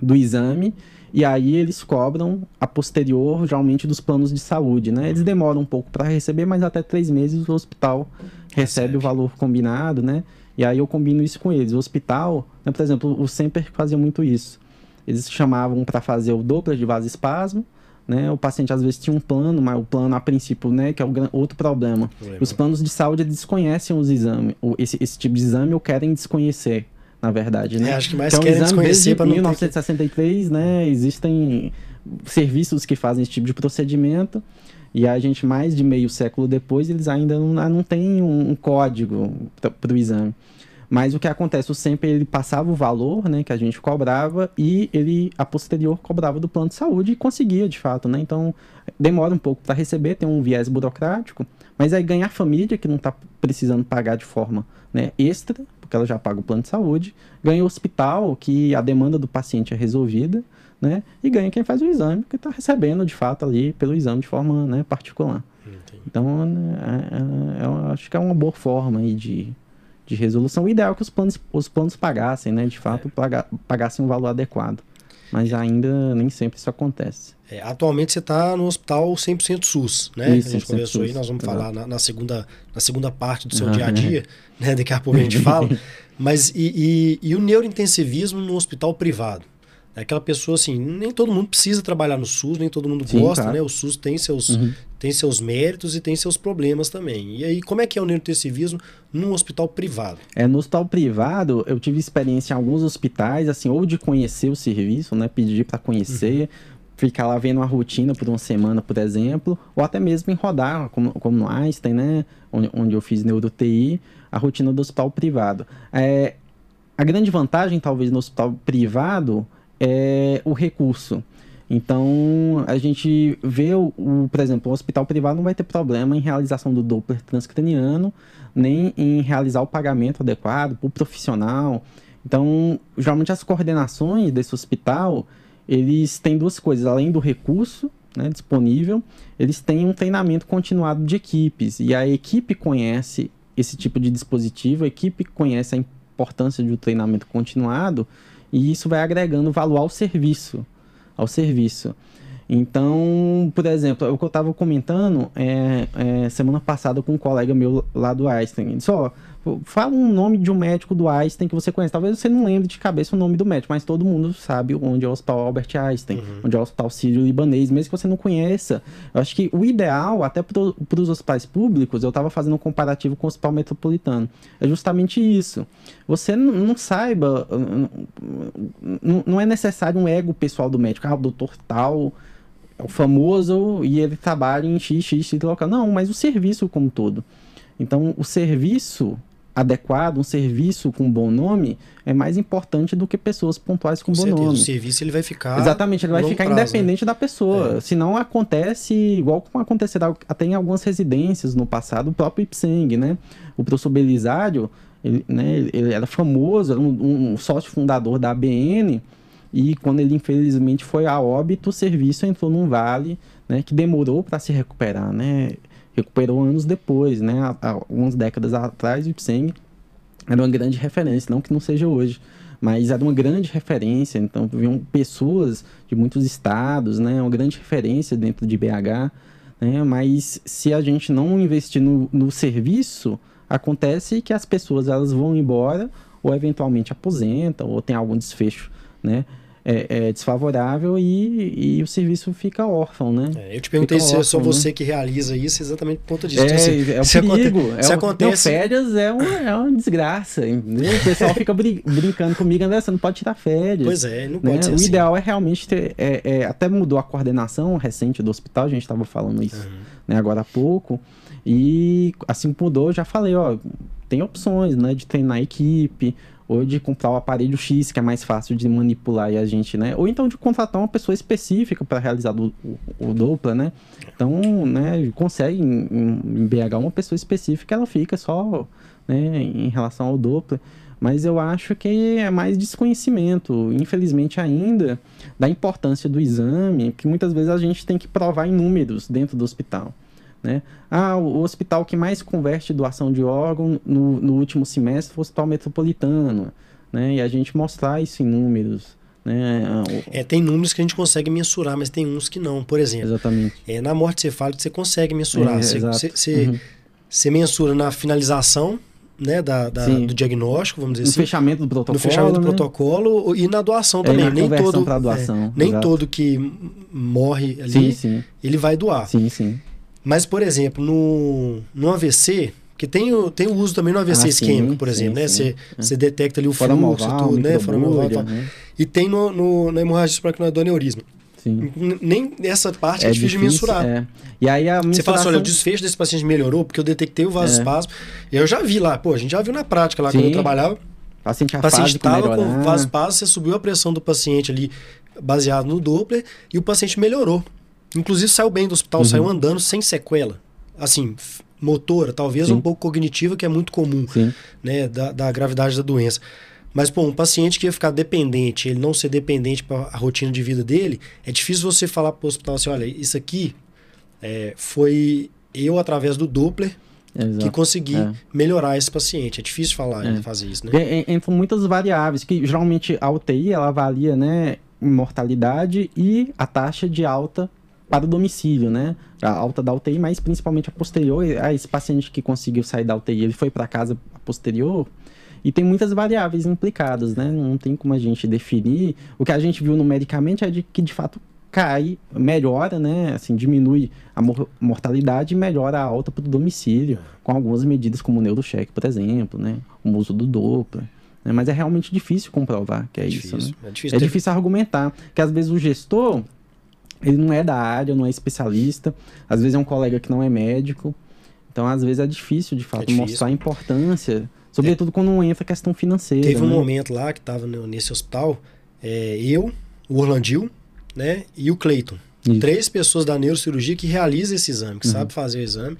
do exame e aí eles cobram a posterior, geralmente, dos planos de saúde, né? Eles demoram um pouco para receber, mas até três meses o hospital recebe o valor combinado, né? E aí eu combino isso com eles. O hospital, né, por exemplo, o Semper fazia muito isso. Eles chamavam para fazer o Doppler de vasoespasmo, né? O paciente às vezes tinha um plano, mas o plano a princípio, né, que é o outro problema. Os planos de saúde desconhecem os exames, esse, esse tipo de exame ou querem desconhecer na verdade, né? É, acho que mais então, querem desconhecer para 1963, né, existem serviços que fazem esse tipo de procedimento e a gente mais de meio século depois eles ainda não, não têm um, um código para o exame. Mas o que acontece, o sempre ele passava o valor, né, que a gente cobrava e ele a posterior cobrava do plano de saúde e conseguia de fato, né? Então demora um pouco para receber, tem um viés burocrático, mas aí ganhar família que não está precisando pagar de forma né, extra porque ela já paga o plano de saúde, ganha o hospital, que a demanda do paciente é resolvida, né? E ganha quem faz o exame, que está recebendo de fato ali pelo exame de forma né, particular. Entendi. Então, é, é, eu acho que é uma boa forma aí de, de resolução. O ideal é que os planos, os planos pagassem, né? De fato, é. pagassem um valor adequado. Mas ainda nem sempre isso acontece. É, atualmente você está no hospital 100% SUS, né? Isso, a gente conversou aí, nós vamos falar na, na, segunda, na segunda parte do seu dia a dia, *laughs* né? Daqui a pouco a gente fala. *laughs* Mas e, e, e o neurointensivismo no hospital privado? É aquela pessoa assim, nem todo mundo precisa trabalhar no SUS, nem todo mundo Sim, gosta, tá. né? O SUS tem seus, uhum. Tem seus méritos e tem seus problemas também. E aí, como é que é o neurointensivismo num hospital privado? É, no hospital privado, eu tive experiência em alguns hospitais, assim, ou de conhecer o serviço, né? Pedir para conhecer, uhum. ficar lá vendo uma rotina por uma semana, por exemplo, ou até mesmo em rodar, como, como no Einstein, né? Onde, onde eu fiz neuro-TI, a rotina do hospital privado. É, a grande vantagem, talvez, no hospital privado é o recurso. Então, a gente vê, o, o, por exemplo, o hospital privado não vai ter problema em realização do Doppler transcraniano, nem em realizar o pagamento adequado para o profissional. Então, geralmente as coordenações desse hospital, eles têm duas coisas, além do recurso né, disponível, eles têm um treinamento continuado de equipes, e a equipe conhece esse tipo de dispositivo, a equipe conhece a importância um treinamento continuado, e isso vai agregando valor ao serviço, ao serviço. Então, por exemplo, o que eu estava comentando é, é, semana passada com um colega meu lá do Einstein. Ele disse, ó, Fala um nome de um médico do Einstein que você conhece. Talvez você não lembre de cabeça o nome do médico, mas todo mundo sabe onde é o Hospital Albert Einstein, uhum. onde é o Hospital Sírio-Libanês, mesmo que você não conheça. Eu acho que o ideal, até para os hospitais públicos, eu estava fazendo um comparativo com o Hospital Metropolitano, é justamente isso. Você não, saiba, não, é necessário um ego pessoal do médico. Ah, o doutor tal é o famoso e ele trabalha em x, x, x local. Não, mas o serviço como todo. Então, o serviço adequado, um serviço com bom nome, é mais importante do que pessoas pontuais com, com bom certeza. nome. O serviço ele vai ficar. Exatamente, ele vai ficar prazo, né? independente né? da pessoa. É. Senão acontece igual como acontecerá até em algumas residências no passado, o próprio Ipseng, né? O professor Belisário, ele, né, ele era famoso, era um, um sócio fundador da ABN, e quando ele infelizmente foi a óbito, o serviço entrou num vale né, que demorou para se recuperar, né? Recuperou anos depois, né? Há, há algumas décadas atrás, o Ipseng era uma grande referência, não que não seja hoje, mas era uma grande referência. Então, vinham pessoas de muitos estados, né? Uma grande referência dentro de BH, né? Mas se a gente não investir no, no serviço, acontece que as pessoas elas vão embora ou eventualmente aposentam ou tem algum desfecho, né? É, é desfavorável e, e, o serviço fica órfão, né? É, eu te perguntei fica se órfão, é só você né? que realiza isso exatamente por conta disso. É, então, se, é um se perigo. Aconte, é se acontece... férias é uma, é uma desgraça. Entendeu? O pessoal fica brin brincando comigo, André, você não pode tirar férias. Pois é, não pode né? ser O assim. ideal é realmente ter... É, é, até mudou a coordenação recente do hospital, a gente estava falando isso uhum. né, agora há pouco. E assim que mudou, eu já falei, ó, tem opções, né, de treinar a equipe, ou de comprar o aparelho X, que é mais fácil de manipular e a gente, né? Ou então de contratar uma pessoa específica para realizar o, o, o Doppler, né? Então, né, consegue em, em, BH uma pessoa específica, ela fica só, né, em relação ao Doppler. Mas eu acho que é mais desconhecimento, infelizmente ainda, da importância do exame, que muitas vezes a gente tem que provar em números dentro do hospital. Né? Ah, o hospital que mais converte doação de órgão no, no último semestre foi o Hospital Metropolitano. Né? E a gente mostrar isso em números. Né? É, tem números que a gente consegue mensurar, mas tem uns que não. Por exemplo, Exatamente. É, na morte cefálica você consegue mensurar. É, você, você, você, uhum. você mensura na finalização né, da, da do diagnóstico, vamos dizer no assim. No fechamento do protocolo. No fechamento né? do protocolo e na doação também. É, nem todo, doação, é, nem todo que morre ali, sim, sim. ele vai doar. Sim, sim. Mas, por exemplo, no, no AVC, que tem o, tem o uso também no AVC ah, isquêmico, sim, por exemplo, sim, né? Você, você detecta ali o fluxo, tudo, né? Fora né? E tem no, no, na hemorragia supracraniana do aneurisma. Sim. Nem essa parte é, é difícil, difícil, de mensurar. É. E aí a Você fala assim, olha, o desfecho desse paciente melhorou porque eu detectei o vasospasmo. É. Eu já vi lá, pô, a gente já viu na prática lá Sim. quando eu trabalhava. Paciente o paciente estava com vasospasmo, você subiu a pressão do paciente ali baseado no Doppler e o paciente melhorou. Inclusive saiu bem do hospital, uhum. saiu andando sem sequela. Assim, motora, talvez Sim. um pouco cognitiva, que é muito comum, né, da, da, gravidade da doença. Mas, pô, um paciente que ia ficar dependente, ele não ser dependente para a rotina de vida dele, é difícil você falar para o hospital assim, olha, isso aqui é, foi eu, através do Doppler, Exato. que consegui é. melhorar esse paciente. É difícil falar é. fazer isso, né? Entram muitas variáveis, que geralmente a UTI, ela avalia, né, mortalidade e a taxa de alta para o domicílio, né? A alta da UTI, mas principalmente a posterior. Ah, esse paciente que conseguiu sair da UTI, ele foi para casa posterior. E tem muitas variáveis implicadas, né? Não tem como a gente definir. O que a gente viu numericamente é de que, de fato, cai, melhora, né? Assim, diminui a mortalidade e melhora a alta para o domicílio, com algumas medidas como o neurocheck, por exemplo, né? O uso do Doppler. Né? Mas é realmente difícil comprovar que é, é isso, né? É difícil, é difícil argumentar. Que às vezes o gestor, ele não é da área, não é especialista, às vezes é um colega que não é médico. Então, às vezes é difícil, de fato, é difícil. mostrar a importância, sobretudo é. quando entra a questão financeira. Teve um né? momento lá que estava nesse hospital, é, eu, o Orlandil, né, e o Cleiton. Três pessoas da neurocirurgia que realizam esse exame, que uhum. sabe fazer o exame.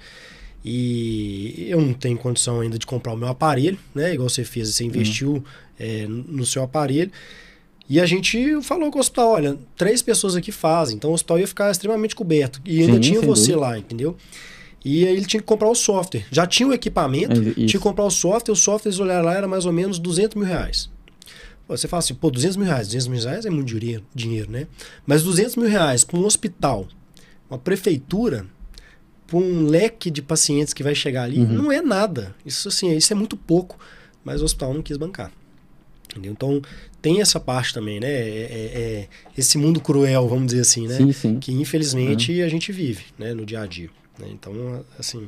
E eu não tenho condição ainda de comprar o meu aparelho, né? Igual você fez, você investiu uhum. no seu aparelho. E a gente falou com o hospital, olha, três pessoas aqui fazem, então o hospital ia ficar extremamente coberto. E ainda Sim, tinha você dúvida. lá, entendeu? E aí ele tinha que comprar o software. Já tinha o equipamento, tinha que comprar o software, o software eles olharam lá, era mais ou menos 200 mil reais. Você fala assim, pô, 200 mil reais, 200 mil reais é muito dinheiro, dinheiro né? Mas 200 mil reais para um hospital, uma prefeitura, para um leque de pacientes que vai chegar ali, uhum. não é nada. Isso assim, isso é muito pouco, mas o hospital não quis bancar. Entendeu? Então, tem essa parte também, né? É, é, é, esse mundo cruel, vamos dizer assim, né? Sim, sim. Que infelizmente uhum. a gente vive, né? No dia a dia. Né? Então, assim,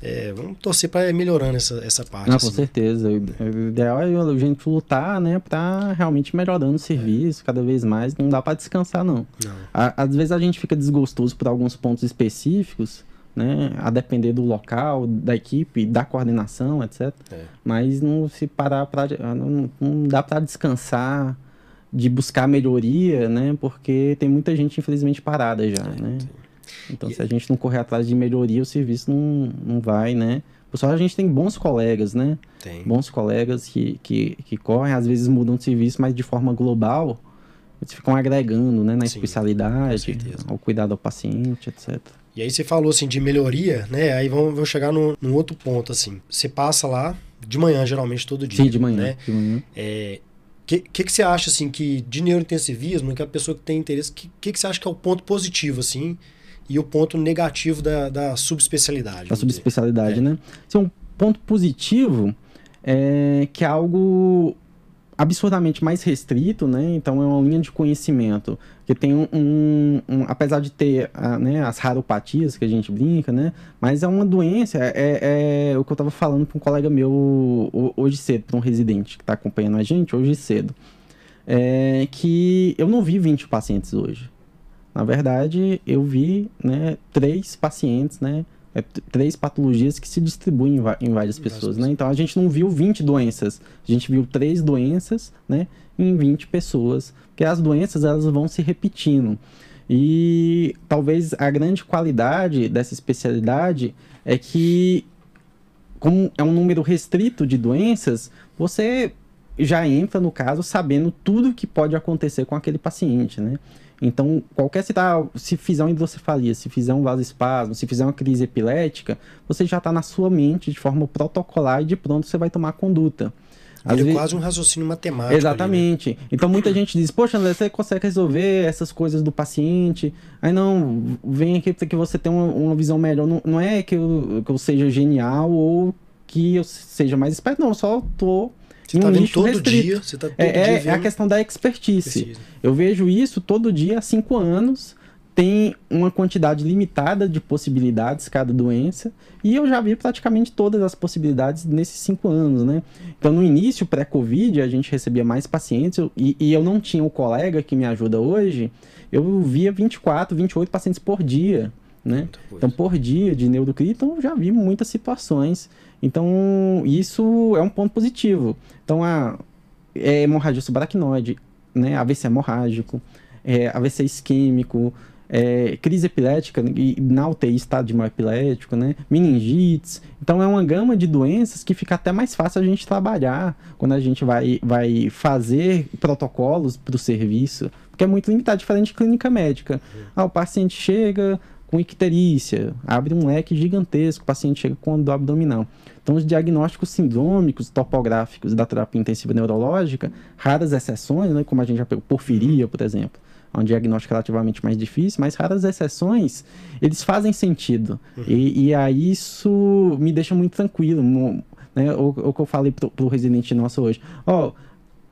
é, vamos torcer para melhorando essa, essa parte. Não, assim. com certeza. O ideal é a gente lutar, né? Para realmente melhorando o serviço é. cada vez mais. Não dá para descansar, não. não. às vezes a gente fica desgostoso por alguns pontos específicos, né? A depender do local, da equipe, da coordenação, etc. É. Mas não se parar para não, não dá para descansar de buscar melhoria, né? Porque tem muita gente infelizmente parada já, é, né? Então, e... se a gente não correr atrás de melhoria, o serviço não, não vai, né? Por só a gente tem bons colegas, né? Tem. Bons colegas que, que, que correm, às vezes mudam de serviço, mas de forma global, eles ficam agregando, né? Na Sim, especialidade, ao cuidado ao paciente, etc. E aí você falou assim de melhoria, né? Aí vamos, vamos chegar num, num outro ponto, assim. Você passa lá de manhã, geralmente, todo dia. Sim, de manhã. Né? De manhã. É, que, que, que você acha, assim, que de neurointensivismo, que a pessoa que tem interesse, que, que, que você acha que é o ponto positivo, assim, e o ponto negativo da, da subespecialidade? Da subespecialidade, é. né? Assim, um ponto positivo é que é algo absurdamente mais restrito, né? Então é uma linha de conhecimento que tem um, um, um apesar de ter uh, né, as raropatias que a gente brinca, né? Mas é uma doença, é, é, é o que eu estava falando para um colega meu hoje cedo, para um residente que está acompanhando a gente hoje cedo, é que eu não vi 20 pacientes hoje. Na verdade, eu vi né, três pacientes, né? é, três patologias que se distribuem em, em várias pessoas, né? Então a gente não viu 20 doenças, a gente viu três doenças, né, em 20 pessoas, porque as doenças elas vão se repetindo. E talvez a grande qualidade dessa especialidade é que como é um número restrito de doenças, você já entra no caso sabendo tudo que pode acontecer com aquele paciente, né? Então, qualquer se, tá, se fizer uma hidrocefalia, se fizer um vasoespasmo, se fizer uma crise epilética, você já está na sua mente de forma protocolar e de pronto você vai tomar conduta. Às vezes... quase um raciocínio matemático. Exatamente. Ali, né? Então muita gente diz, poxa, André, você consegue resolver essas coisas do paciente. Aí não, vem aqui que você tenha uma, uma visão melhor. Não, não é que eu, que eu seja genial ou que eu seja mais esperto, não, eu só tô você tá um vendo todo restrito. dia, você tá todo é, dia é, é a questão da expertise. Eu vejo isso todo dia há cinco anos. Tem uma quantidade limitada de possibilidades cada doença. E eu já vi praticamente todas as possibilidades nesses cinco anos, né? Então, no início, pré-Covid, a gente recebia mais pacientes. E, e eu não tinha o colega que me ajuda hoje. Eu via 24, 28 pacientes por dia. Né? Então, por dia de neuroclito, então, eu já vi muitas situações então, isso é um ponto positivo. Então, a é hemorragia subaracnoide, né, AVC hemorrágico, é, AVC isquêmico, é, crise epilética e na UTI estado de mal epilético, né? meningites. Então é uma gama de doenças que fica até mais fácil a gente trabalhar quando a gente vai, vai fazer protocolos para o serviço, porque é muito limitado, diferente de clínica médica. Ah, o paciente chega com icterícia, abre um leque gigantesco, o paciente chega com dor abdominal. Então, os diagnósticos sindrômicos, topográficos da terapia intensiva neurológica, raras exceções, né, como a gente já pegou, porfiria, por exemplo, é um diagnóstico relativamente mais difícil, mas raras exceções, eles fazem sentido. Uhum. E, e aí isso me deixa muito tranquilo, né, o, o que eu falei para o residente nosso hoje. Ó, oh,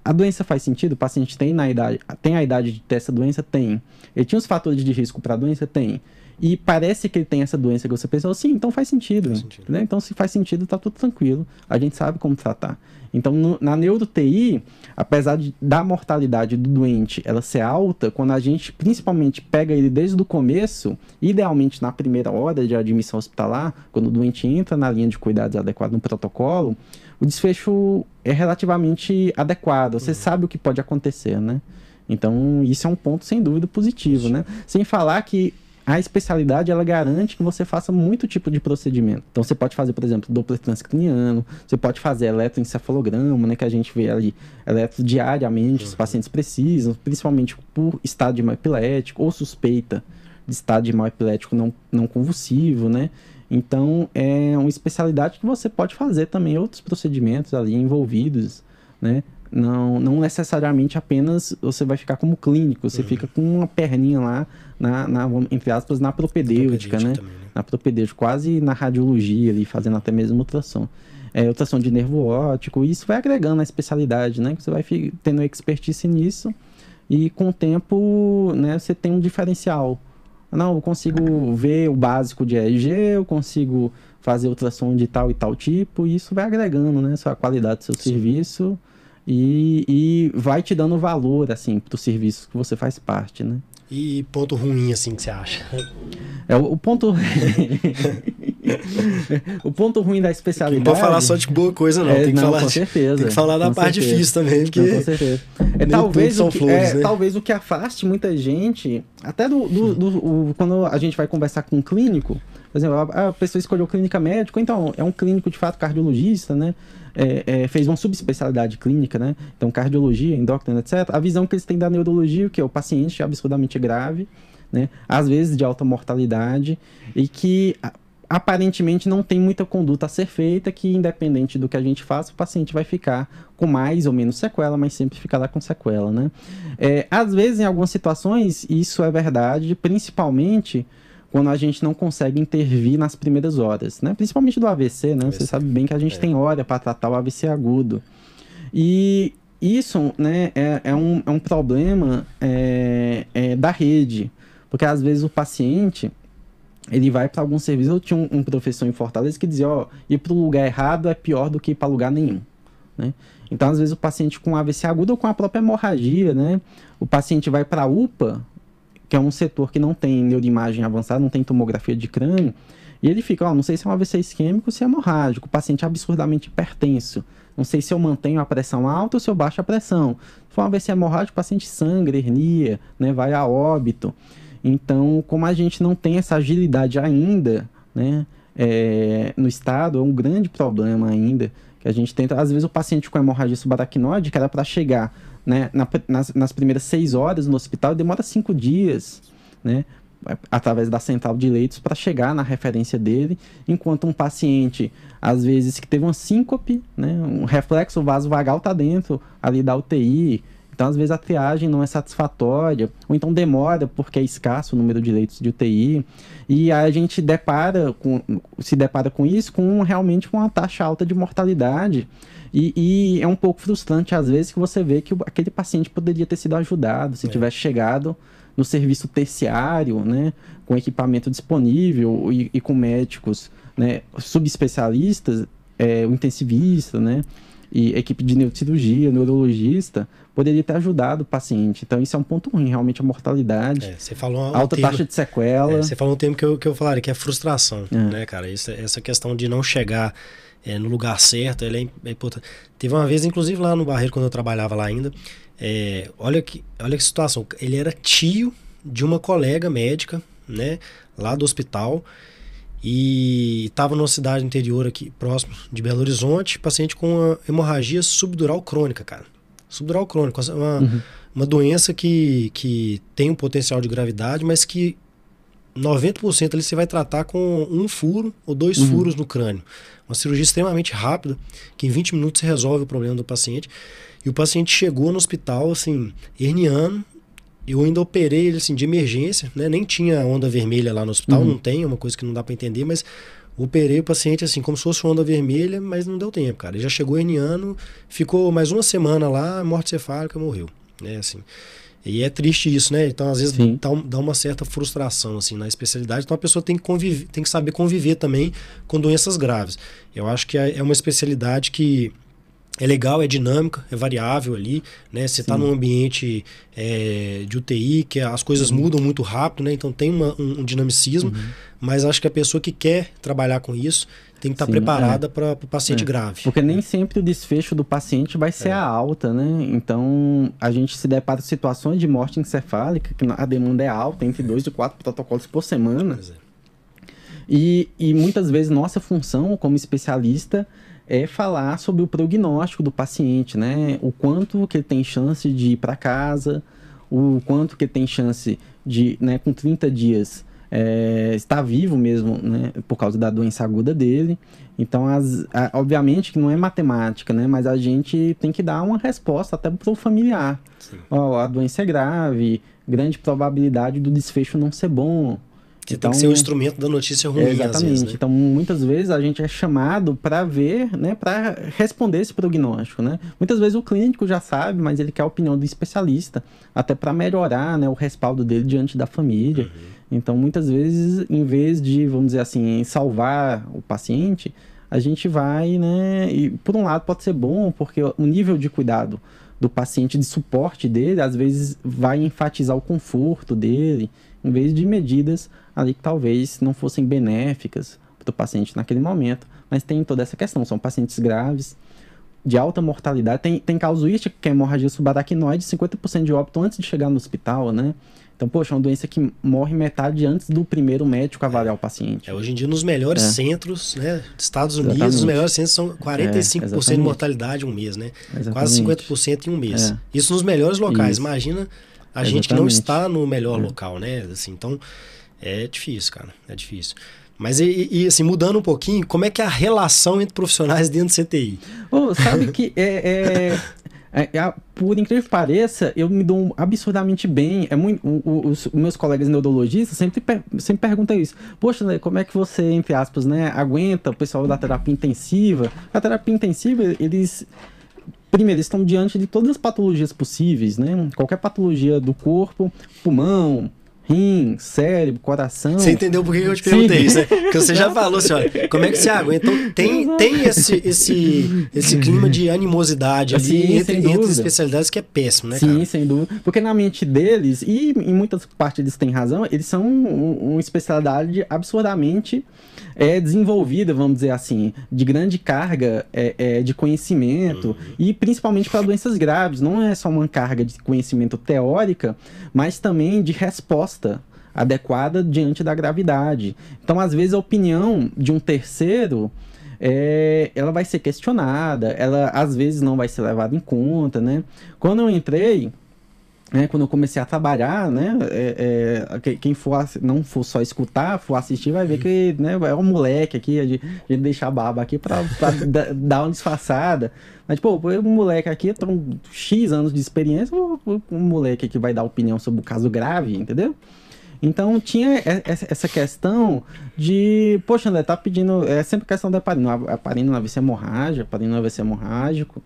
a doença faz sentido? O paciente tem na idade, tem a idade de ter essa doença? Tem. Ele tinha os fatores de risco para a doença? Tem e parece que ele tem essa doença que você pensou, sim, então faz sentido. Faz sentido. Né? Então, se faz sentido, tá tudo tranquilo. A gente sabe como tratar. Então, no, na neuro-TI, apesar de, da mortalidade do doente ela ser alta, quando a gente principalmente pega ele desde o começo, idealmente na primeira hora de admissão hospitalar, quando o doente entra na linha de cuidados adequado no protocolo, o desfecho é relativamente adequado. Você uhum. sabe o que pode acontecer, né? Então, isso é um ponto sem dúvida positivo, né? Sem falar que a especialidade ela garante que você faça muito tipo de procedimento. Então você pode fazer, por exemplo, Doppler transcraniano, você pode fazer eletroencefalograma, né, que a gente vê ali eletro diariamente, uhum. os pacientes precisam, principalmente por estado de mal epilético ou suspeita de estado de mal epilético não, não convulsivo, né? Então é uma especialidade que você pode fazer também outros procedimentos ali envolvidos, né? Não, não necessariamente apenas você vai ficar como clínico, você uhum. fica com uma perninha lá, na, na, entre aspas, na propedêutica, né? Também, né? Na propedêutica, quase na radiologia ali, fazendo até mesmo ultrassom. É, ultrassom de nervo óptico, e isso vai agregando a especialidade, né? Você vai tendo expertise nisso e com o tempo, né, você tem um diferencial. Não, eu consigo ver o básico de EEG, eu consigo fazer ultrassom de tal e tal tipo, e isso vai agregando, né, a qualidade do seu Sim. serviço e, e vai te dando valor, assim, pro serviço que você faz parte, né? E ponto ruim, assim, que você acha? É o, o ponto. *laughs* o ponto ruim da especialidade. Não pode falar só de boa coisa, não. É, tem, que não, falar com certeza, tem que falar da parte certeza. difícil também. Porque não, com certeza. É, talvez, o que, flores, é, né? talvez o que afaste muita gente, até do, do, do, do, quando a gente vai conversar com um clínico, por exemplo, a, a pessoa escolheu clínica médica, então é um clínico de fato cardiologista, né? É, é, fez uma subespecialidade clínica, né? Então, cardiologia, endócrina, etc. A visão que eles têm da neurologia, que é o paciente absurdamente grave, né? Às vezes de alta mortalidade, e que aparentemente não tem muita conduta a ser feita, que independente do que a gente faça, o paciente vai ficar com mais ou menos sequela, mas sempre ficará com sequela, né? É, às vezes, em algumas situações, isso é verdade, principalmente quando a gente não consegue intervir nas primeiras horas, né? Principalmente do AVC, né? AVC. Você sabe bem que a gente é. tem hora para tratar o AVC agudo. E isso, né, é, é, um, é um problema é, é, da rede, porque às vezes o paciente ele vai para algum serviço. Eu tinha um, um, professor em Fortaleza que dizia: ó, ir para o lugar errado é pior do que ir para lugar nenhum. Né? Então, às vezes, o paciente com AVC agudo ou com a própria hemorragia, né? O paciente vai para a UPA, que é um setor que não tem neuroimagem avançada, não tem tomografia de crânio, e ele fica, ó, não sei se é um AVC isquêmico ou se é hemorrágico, o paciente é absurdamente hipertenso. Não sei se eu mantenho a pressão alta ou se eu baixo a pressão. Se for um AVC hemorrágico, o paciente sangra, hernia, né, vai a óbito. Então, como a gente não tem essa agilidade ainda, né, é, no estado, é um grande problema ainda que a gente tenta. Às vezes o paciente com hemorragia subaracnoide, que era para chegar né, na, nas, nas, primeiras seis horas no hospital, demora cinco dias, né, através da central de leitos para chegar na referência dele, enquanto um paciente, às vezes que teve uma síncope, né, um reflexo vasovagal está dentro ali da UTI, então, às vezes, a triagem não é satisfatória, ou então demora porque é escasso o número de leitos de UTI. E a gente depara com, se depara com isso com realmente uma taxa alta de mortalidade. E, e, é um pouco frustrante, às vezes, que você vê que aquele paciente poderia ter sido ajudado se é. tivesse chegado no serviço terciário, né, com equipamento disponível e, e com médicos né, subespecialistas, é, o intensivista, né, e equipe de neurocirurgia, neurologista, poderia ter ajudado o paciente. Então, isso é um ponto ruim, realmente a mortalidade. É, você falou um alta termo, taxa de sequela. É, você falou um termo que eu, que eu falaria, que é frustração, é. né, cara? Isso, essa questão de não chegar é, no lugar certo, ele é, é, importante. Teve uma vez, inclusive, lá no Barreiro, quando eu trabalhava lá ainda, é, olha, que, olha que situação. Ele era tio de uma colega médica, né, lá do hospital, e estava numa cidade interior aqui, próximo de Belo Horizonte, paciente com uma hemorragia subdural crônica, cara. Subdural crônica, uma, uhum. uma doença que, que tem um potencial de gravidade, mas que 90% ali você vai tratar com um furo ou dois uhum. furos no crânio. Uma cirurgia extremamente rápida, que em 20 minutos você resolve o problema do paciente. E o paciente chegou no hospital, assim, herniano, eu ainda operei ele assim de emergência, né? Nem tinha onda vermelha lá no hospital, uhum. não tem, é uma coisa que não dá para entender, mas operei o paciente assim como se fosse onda vermelha, mas não deu tempo, cara. Ele já chegou herniano, ficou mais uma semana lá, morte cefálica, morreu, né, assim. E é triste isso, né? Então, às vezes, dá, dá, uma certa frustração, assim, na especialidade. Então, a pessoa tem que, conviver, tem que saber conviver também com doenças graves. Eu acho que é, é uma especialidade que é legal, é dinâmica, é variável ali, né? Você está num ambiente é, de UTI, que as coisas uhum. mudam muito rápido, né? Então tem uma, um, um, dinamicismo, uhum. mas acho que a pessoa que quer trabalhar com isso tem que estar tá preparada é. para o paciente é. grave. Porque nem sempre o desfecho do paciente vai ser é. a alta, né? Então a gente se depara com situações de morte encefálica, que a demanda é alta, entre dois e quatro protocolos por semana. É. E, e muitas vezes nossa função como especialista é falar sobre o prognóstico do paciente, né? O quanto que ele tem chance de ir para casa, o quanto que ele tem chance de, né, com 30 dias, é, estar vivo mesmo, né, por causa da doença aguda dele. Então, as, a, obviamente que não é matemática, né, mas a gente tem que dar uma resposta até para o familiar. Ó, a doença é grave, grande probabilidade do desfecho não ser bom. Você então, tem que ser o instrumento da notícia ruim. exatamente. Vezes, né? Então, muitas vezes a gente é chamado para ver, né, para responder esse prognóstico, né? Muitas vezes o clínico já sabe, mas ele quer a opinião do especialista, até para melhorar, né, o respaldo dele diante da família. Uhum. Então, muitas vezes, em vez de, vamos dizer assim, salvar o paciente, a gente vai, né, e por um lado pode ser bom, porque o nível de cuidado do paciente, de suporte dele, às vezes vai enfatizar o conforto dele, em vez de medidas ali que talvez não fossem benéficas para o paciente naquele momento. Mas tem toda essa questão, são pacientes graves, de alta mortalidade. Tem, tem casuística, que é hemorragia subaracnoide, 50% de óbito antes de chegar no hospital, né? Então, poxa, é uma doença que morre metade antes do primeiro médico avaliar o paciente. É, hoje em dia, nos melhores é. centros, né? Estados Unidos, exatamente. os melhores centros são 45% é, de mortalidade em um mês, né? Exatamente. Quase 50% em um mês. É. Isso nos melhores locais. Isso. Imagina a exatamente. gente que não está no melhor é. local, né? Assim, então, é difícil, cara. É difícil. Mas e, e, assim, mudando um pouquinho, como é que é a relação entre profissionais dentro do CTI? Oh, sabe que é, é, é, é, por incrível que pareça, eu me dou absurdamente bem. É muito, os, os meus colegas neurologistas sempre, sempre perguntam isso. Poxa, né, como é que você, entre aspas, né, aguenta o pessoal da terapia intensiva? A terapia intensiva, eles primeiro, eles estão diante de todas as patologias possíveis, né? Qualquer patologia do corpo, pulmão, rim, cérebro, coração. Você entendeu por que eu te perguntei Sim. isso, né? Porque você já *laughs* falou assim, olha, como é que você aguenta? Então tem, tem esse, esse, esse clima de animosidade ali Sim, entre, entre especialidades que é péssimo, né, Sim, cara? sem dúvida. Porque na mente deles, e em muitas partes eles têm razão, eles são uma especialidade absurdamente é desenvolvida, vamos dizer assim, de grande carga é, é, de conhecimento uhum. e principalmente para doenças graves. Não é só uma carga de conhecimento teórica, mas também de resposta adequada diante da gravidade. Então, às vezes, a opinião de um terceiro é, ela vai ser questionada, ela às vezes não vai ser levada em conta, né? Quando eu entrei, né, quando eu comecei a trabalhar, né, é, é, quem for não for só escutar, for assistir, vai ver que né, é um moleque aqui, a gente, a gente deixa a barba aqui para *laughs* dar uma disfarçada. Mas, pô, um moleque aqui, tem X anos de experiência, um moleque que vai dar opinião sobre o caso grave, entendeu? Então tinha essa questão de, poxa, André, tá pedindo, é sempre questão da heparina, heparina no AVC hemorrágico, heparina no AVC hemorrágico,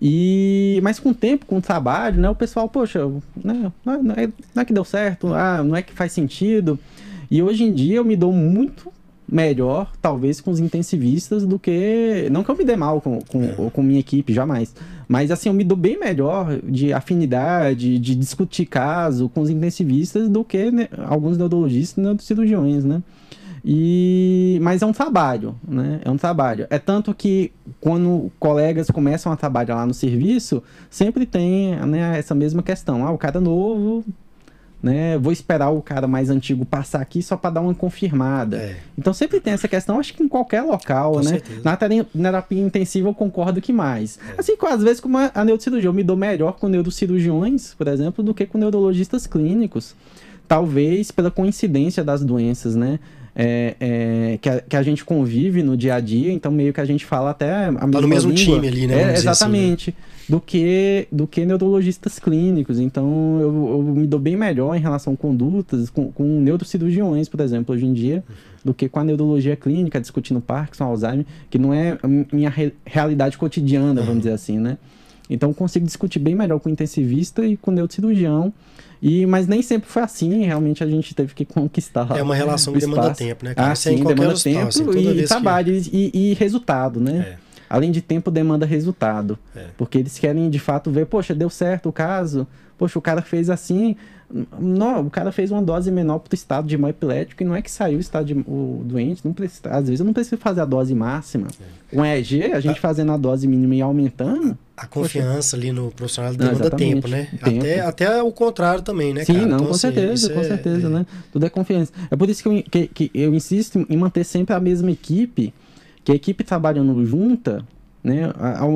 e, mas com o tempo, com o trabalho, né, o pessoal, poxa, né, não, é, não, é, não é que deu certo, ah, não é que faz sentido. E hoje em dia eu me dou muito melhor, talvez, com os intensivistas do que. Não que eu me dê mal com, com, é. com minha equipe, jamais. Mas assim, eu me dou bem melhor de afinidade, de discutir caso com os intensivistas do que né, alguns neurologistas e neurocirurgiões, né? E, mas é um trabalho, né? É um trabalho. É tanto que quando colegas começam a trabalhar lá no serviço, sempre tem né, essa mesma questão. Ah, o cara novo, né? Vou esperar o cara mais antigo passar aqui só para dar uma confirmada. É. Então sempre tem essa questão, acho que em qualquer local, com né? Certeza. Na terapia intensiva eu concordo que mais. É. Assim, às vezes com a neurocirurgia eu me dou melhor com neurocirurgiões, por exemplo, do que com neurologistas clínicos. Talvez pela coincidência das doenças, né? É, é, que, a, que, a, gente convive no dia a dia, então meio que a gente fala até a mesma tá no mesmo língua. time ali, né? É, exatamente. Assim, né? Do que, do que neurologistas clínicos. Então eu, eu, me dou bem melhor em relação a condutas com, com neurocirurgiões, por exemplo, hoje em dia, do que com a neurologia clínica, discutindo Parkinson, Alzheimer, que não é minha re, realidade cotidiana, vamos uhum. dizer assim, né? Então consigo discutir bem melhor com o intensivista e com o neurocirurgião e, mas nem sempre foi assim, realmente a gente teve que conquistar. É uma relação que demanda tempo, né? Cara? Ah, sim, demanda tempo assim, e trabalho que... e, e, resultado, né? É. Além de tempo, demanda resultado. É. Porque eles querem de fato ver, poxa, deu certo o caso, poxa, o cara fez assim, não, o cara fez uma dose menor para o estado de mal epilético e não é que saiu o estado de, o doente, não precisa, às vezes eu não preciso fazer a dose máxima. É. Com EEG, a gente fazendo a dose mínima e aumentando. A confiança poxa, ali no profissional demanda não, tempo, né? Tempo. Até, até o contrário também, né? Sim, cara? não, então, com assim, certeza, com é, certeza, é... né? Tudo é confiança. É por isso que eu, que, que eu insisto em manter sempre a mesma equipe, que a equipe trabalhando junta, né? A, a,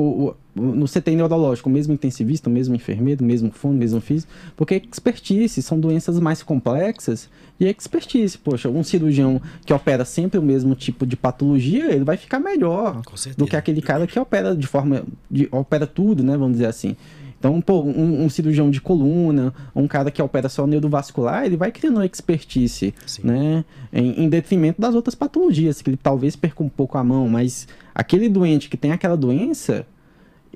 no CTI neurológico, o mesmo intensivista, o mesmo enfermeiro, o mesmo fono, o mesmo físico, porque é expertise, são doenças mais complexas e é expertise. Poxa, um cirurgião que opera sempre o mesmo tipo de patologia, ele vai ficar melhor do que aquele cara que opera de forma, de, opera tudo, né, vamos dizer assim. Então, pô, um, um, cirurgião de coluna, um cara que opera só neurovascular, ele vai criando expertise, Sim. né? Em, em, detrimento das outras patologias, que ele talvez perca um pouco a mão, mas aquele doente que tem aquela doença,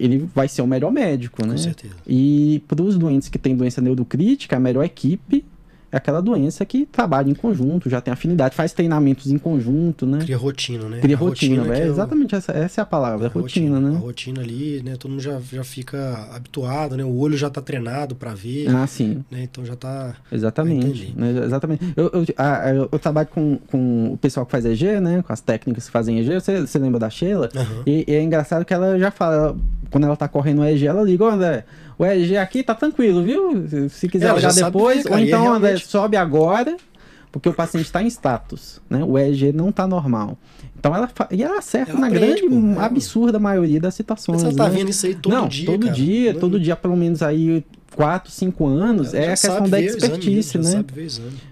ele vai ser o melhor médico, né? Com certeza. E para os doentes que têm doença neurocrítica, a melhor equipe é aquela doença que trabalha em conjunto, já tem afinidade, faz treinamentos em conjunto, né? Cria rotina, né? Cria rotina, rotina é, é exatamente essa, essa é a palavra, a rotina, rotina, né? A rotina ali, né? Todo mundo já, já fica habituado, né? O olho já tá treinado para ver. Ah, sim. Né? Então já tá... Exatamente, né? exatamente. Eu, eu, a, eu, trabalho com, com o pessoal que faz EG, né? Com as técnicas que fazem EG. Você, você lembra da Sheila? Uhum. E, e, é engraçado que ela já fala, quando ela tá correndo o EG, ela liga, André o EG aqui tá tranquilo, viu? Se quiser é, olhar depois, ou então realmente... sobe agora, porque o paciente está em status, né? O EG não tá normal. Então ela e ela acerta ela na aprende, grande, pô, absurda maioria das situações. Mas você tá né? vendo isso aí todo não, dia, todo cara. dia, todo dia pelo menos aí 4, 5 anos, é a questão da expertise, né?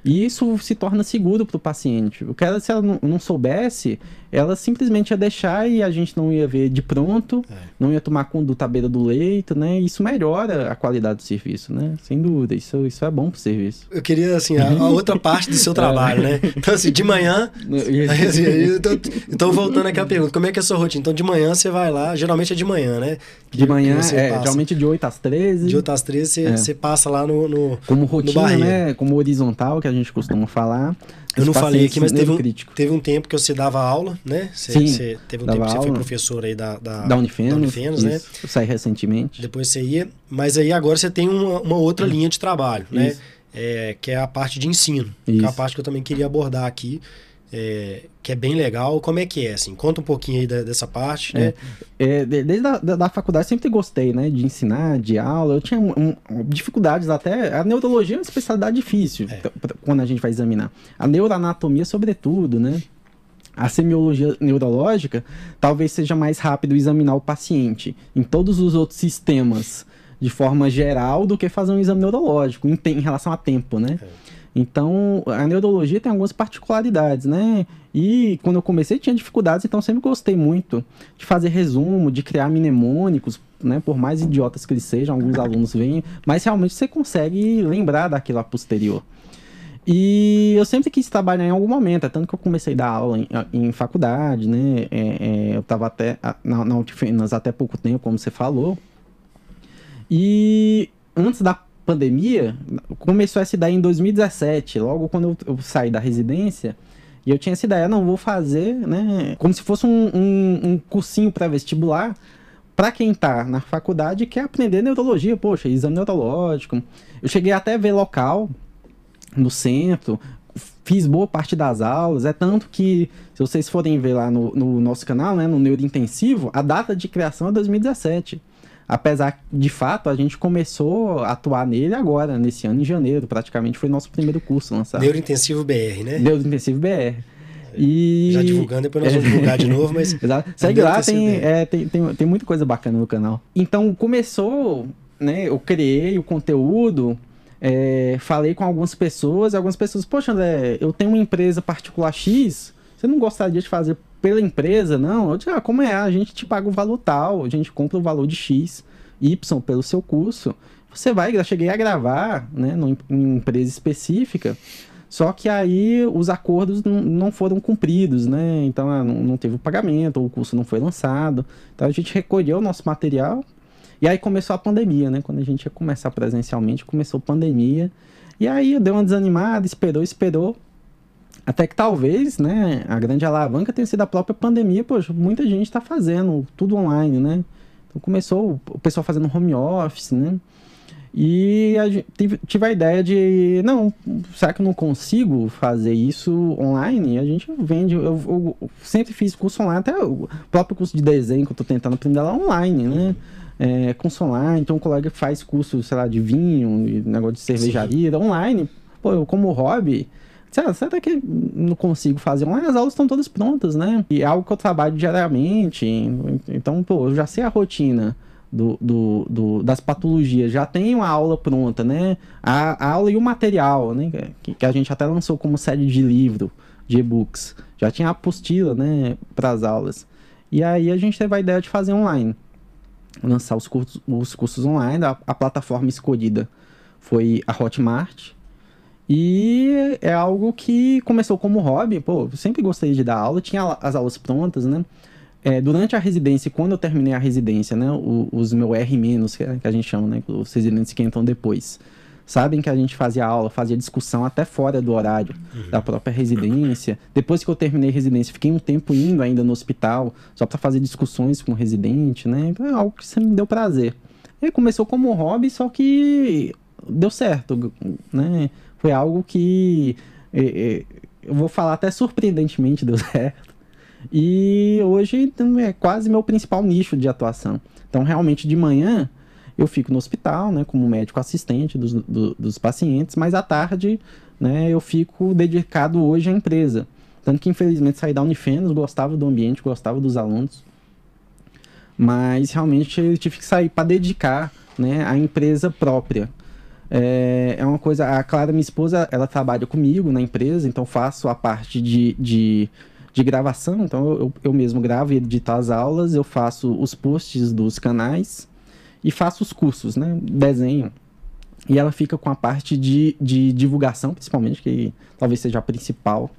E isso se torna seguro para o paciente. O que ela, se ela não, não, soubesse, ela simplesmente ia deixar e a gente não ia ver de pronto, é. não ia tomar conduta à beira do leito, né? Isso melhora a qualidade do serviço, né? Sem dúvida, isso, isso é bom para o serviço. Eu queria, assim, a, a outra parte do seu *laughs* trabalho, é. né? Então, assim, de manhã... *laughs* *laughs* assim, então, então, voltando aqui à pergunta, como é que é a sua rotina? Então, de manhã você vai lá, geralmente é de manhã, né? Que, de manhã, é, geralmente de 8 às 13. De 8 às 13 você, é. você passa lá no, no Como rotina, né? Como horizontal, que a gente costuma falar. Eu não falei aqui, mas teve um, teve um tempo que você dava aula, né? Você, Sim, você teve um tempo que você foi professor aí da, da, da Unifenos, da Unifenos né? Eu saí recentemente. Depois você ia, mas aí agora você tem uma, uma outra linha de trabalho, né? É, que é a parte de ensino, que é a parte que eu também queria abordar aqui é, que é bem legal. Como é que é, assim? Conta um pouquinho aí da, dessa parte, né? É, desde a da, da, faculdade sempre gostei, né? De ensinar, de aula. Eu tinha um, dificuldades até... A neurologia é uma especialidade difícil é. quando a gente vai examinar. A neuroanatomia, sobretudo, né? A semiologia neurológica talvez seja mais rápido examinar o paciente em todos os outros sistemas de forma geral do que fazer um exame neurológico em, em relação a tempo, né? É. Então, a neurologia tem algumas particularidades, né? E quando eu comecei tinha dificuldades, então sempre gostei muito de fazer resumo, de criar mnemônicos, né? Por mais idiotas que eles sejam, alguns alunos vêm, mas realmente você consegue lembrar daquilo a posterior. E eu sempre quis trabalhar em algum momento, é tanto que eu comecei a dar aula em, em faculdade, né? É, é, eu estava até na, na até pouco tempo, como você falou. E antes da pandemia, começou essa ideia em 2017, logo quando eu, eu, saí da residência. E eu tinha essa ideia, não, vou fazer, né? Como se fosse um, um, um cursinho pré-vestibular para quem tá na faculdade e quer aprender neurologia, poxa, exame neurológico. Eu cheguei até a ver local no centro, fiz boa parte das aulas, é tanto que, se vocês forem ver lá no, no nosso canal, né, no Neurointensivo, a data de criação é 2017. Apesar de fato a gente começou a atuar nele agora, nesse ano, em janeiro, praticamente foi nosso primeiro curso lançado. Neurointensivo BR, né? Neurointensivo BR. E... Já divulgando, depois nós vamos divulgar de novo, mas. *laughs* Exato. Segue lá, tem, é, tem, tem, tem muita coisa bacana no canal. Então começou, né? Eu criei o conteúdo, é, falei com algumas pessoas, e algumas pessoas, poxa, André, eu tenho uma empresa particular X, você não gostaria de fazer pela empresa, não. Eu disse, ah, como é? A gente te paga o valor tal, a gente compra o valor de X, Y pelo seu curso. Você vai, eu cheguei a gravar, né, numa empresa específica, só que aí os acordos não foram cumpridos, né? Então ah, não teve o pagamento, o curso não foi lançado. Então a gente recolheu o nosso material e aí começou a pandemia, né? Quando a gente ia começar presencialmente, começou a pandemia. E aí deu uma desanimada, esperou, esperou. Até que talvez, né, a grande alavanca tenha sido a própria pandemia, poxa, muita gente está fazendo tudo online, né? Então começou o pessoal fazendo home office, né? E a gente, tive, a ideia de, não, será que eu não consigo fazer isso online? A gente vende, eu, eu, eu sempre fiz curso online, até o próprio curso de desenho que eu estou tentando aprender lá online, né? É, curso online, então o colega faz curso, sei lá, de vinho, negócio de cervejaria, Sim. online. Pô, eu como hobby, Será que não consigo fazer? Mas as aulas estão todas prontas, né? E é algo que eu trabalho diariamente. Então, pô, eu já sei a rotina do, do, do das patologias, já tenho a aula pronta, né? A, a, aula e o material, né? Que, que a gente até lançou como série de livro, de e-books. Já tinha apostila, né? Para as aulas. E aí a gente teve a ideia de fazer online. Lançar os cursos, os cursos online. A, a plataforma escolhida foi a Hotmart e é algo que começou como hobby. Pô, sempre gostei de dar aula, tinha as aulas prontas, né? É, durante a residência, quando eu terminei a residência, né? O, os meu R-, que, a gente chama, né? Os residentes que entram depois. sabem que a gente fazia aula, fazia discussão até fora do horário uhum. da própria residência. Depois que eu terminei a residência, fiquei um tempo indo ainda no hospital, só para fazer discussões com o residente, né? Então é algo que sempre me deu prazer. E começou como hobby, só que deu certo, né? Foi algo que é, é, eu vou falar até surpreendentemente deu *laughs* certo. E hoje é quase meu principal nicho de atuação. Então, realmente, de manhã eu fico no hospital, né, como médico assistente dos, do, dos pacientes, mas à tarde, né, eu fico dedicado hoje à empresa. Tanto que, infelizmente, saí da Unifenos, gostava do ambiente, gostava dos alunos, mas realmente eu tive que sair para dedicar, né, à empresa própria. É, é uma coisa, a Clara, minha esposa, ela trabalha comigo na empresa, então faço a parte de, de de gravação, então eu, eu mesmo gravo e edito as aulas, eu faço os posts dos canais e faço os cursos, né? Desenho. E ela fica com a parte de, de divulgação, principalmente, que talvez seja a principal.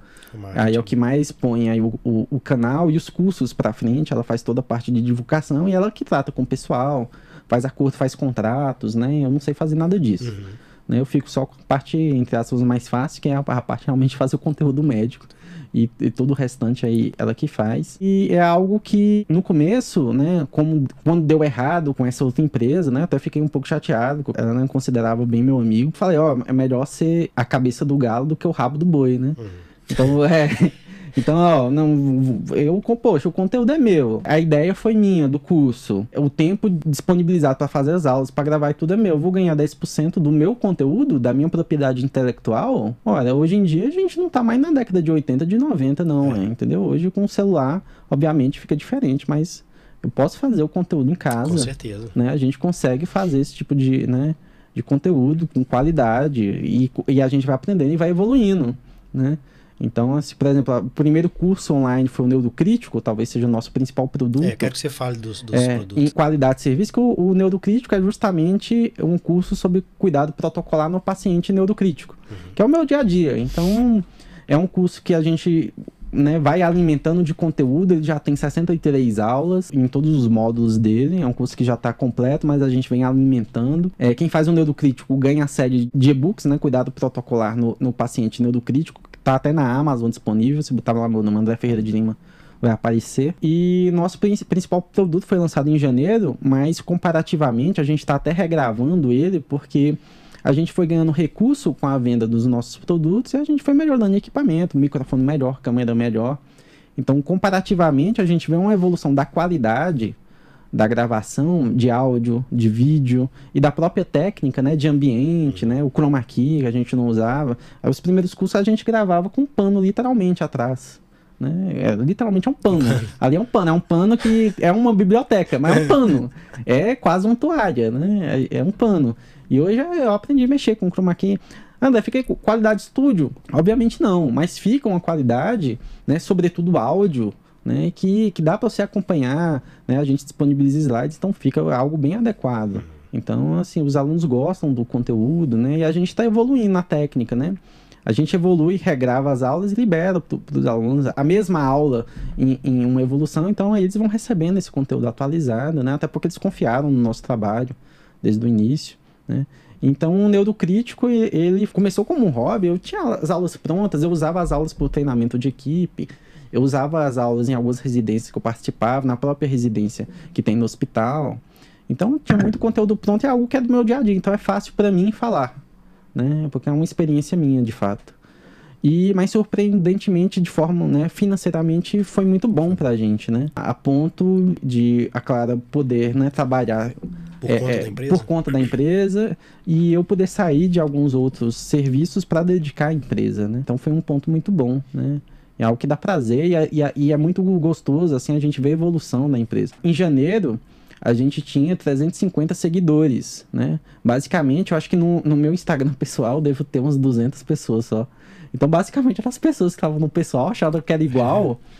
Aí é o que mais põe aí o, o, o canal e os cursos para frente. Ela faz toda a parte de divulgação e ela que trata com o pessoal, faz acordo, faz contratos, né? Eu não sei fazer nada disso. Uhum. Né? Eu fico só com a parte, entre aspas, mais fácil, que é a, a parte realmente fazer o conteúdo médico e, e, todo o restante aí ela que faz. E é algo que no começo, né, como quando deu errado com essa outra empresa, né, até fiquei um pouco chateado, ela não considerava bem meu amigo. Falei, ó, é melhor ser a cabeça do galo do que o rabo do boi, né? Uhum. Então, *laughs* é, então, ó, não, eu, poxa, o conteúdo é meu. A ideia foi minha, do curso. O tempo disponibilizado para fazer as aulas, para gravar e tudo é meu. Eu vou ganhar 10% do meu conteúdo, da minha propriedade intelectual. Olha, hoje em dia a gente não tá mais na década de 80, de 90, não, é. entendeu? Hoje com o celular, obviamente, fica diferente, mas eu posso fazer o conteúdo em casa. Com certeza. Né? A gente consegue fazer esse tipo de, né, de conteúdo com qualidade e, e a gente vai aprendendo e vai evoluindo, né? Então, assim, por exemplo, o primeiro curso online foi o Neurocrítico, talvez seja o nosso principal produto. É, quero que você fale dos, dos é, produtos. Em qualidade de serviço, que o, o, Neurocrítico é justamente um curso sobre cuidado protocolar no paciente neurocrítico, uhum. que é o meu dia a dia. Então, é um curso que a gente né, vai alimentando de conteúdo, ele já tem 63 aulas em todos os módulos dele, é um curso que já está completo, mas a gente vem alimentando. É, quem faz o neurocrítico ganha a série de e-books, né, cuidado protocolar no, no paciente neurocrítico, Tá até na Amazon disponível. Se botar lá meu nome, André Ferreira de Lima, vai aparecer. E nosso principal produto foi lançado em janeiro, mas comparativamente a gente está até regravando ele porque a gente foi ganhando recurso com a venda dos nossos produtos e a gente foi melhorando equipamento, microfone melhor, câmera melhor. Então, comparativamente, a gente vê uma evolução da qualidade da gravação de áudio, de vídeo e da própria técnica, né, de ambiente, né, o chroma key que a gente não usava. Aí, os primeiros cursos a gente gravava com um pano literalmente atrás. Né? É, literalmente é um pano. *laughs* Ali é um pano, é um pano que é uma biblioteca, mas é um pano. É quase uma toalha, né? É, é um pano. E hoje eu aprendi a mexer com chroma key. André, fiquei com qualidade de estúdio? Obviamente não, mas fica uma qualidade, né, sobretudo áudio, né, que, que dá para você acompanhar, né, a gente disponibiliza slides, então fica algo bem adequado. Então, assim, os alunos gostam do conteúdo, né, e a gente está evoluindo na técnica, né. A gente evolui, regrava as aulas e libera para os alunos a mesma aula em, em, uma evolução, então eles vão recebendo esse conteúdo atualizado, né, até porque eles confiaram no nosso trabalho desde o início, né. Então, o neurocrítico, ele começou como um hobby, eu tinha as aulas prontas, eu usava as aulas para o treinamento de equipe, eu usava as aulas em algumas residências que eu participava, na própria residência que tem no hospital. Então tinha muito conteúdo pronto e é algo que é do meu dia a dia. Então é fácil para mim falar, né? Porque é uma experiência minha, de fato. E, mas surpreendentemente, de forma, né, financeiramente, foi muito bom pra gente, né? A ponto de a Clara poder, né, trabalhar por, é, conta é, por, conta da empresa e eu poder sair de alguns outros serviços para dedicar à empresa, né? Então foi um ponto muito bom, né? É algo que dá prazer e é, e é, e é muito gostoso, assim, a gente vê a evolução da empresa. Em janeiro, a gente tinha 350 seguidores, né? Basicamente, eu acho que no, no meu Instagram pessoal devo ter umas 200 pessoas só. Então, basicamente, as pessoas que estavam no pessoal achavam que era igual. *laughs*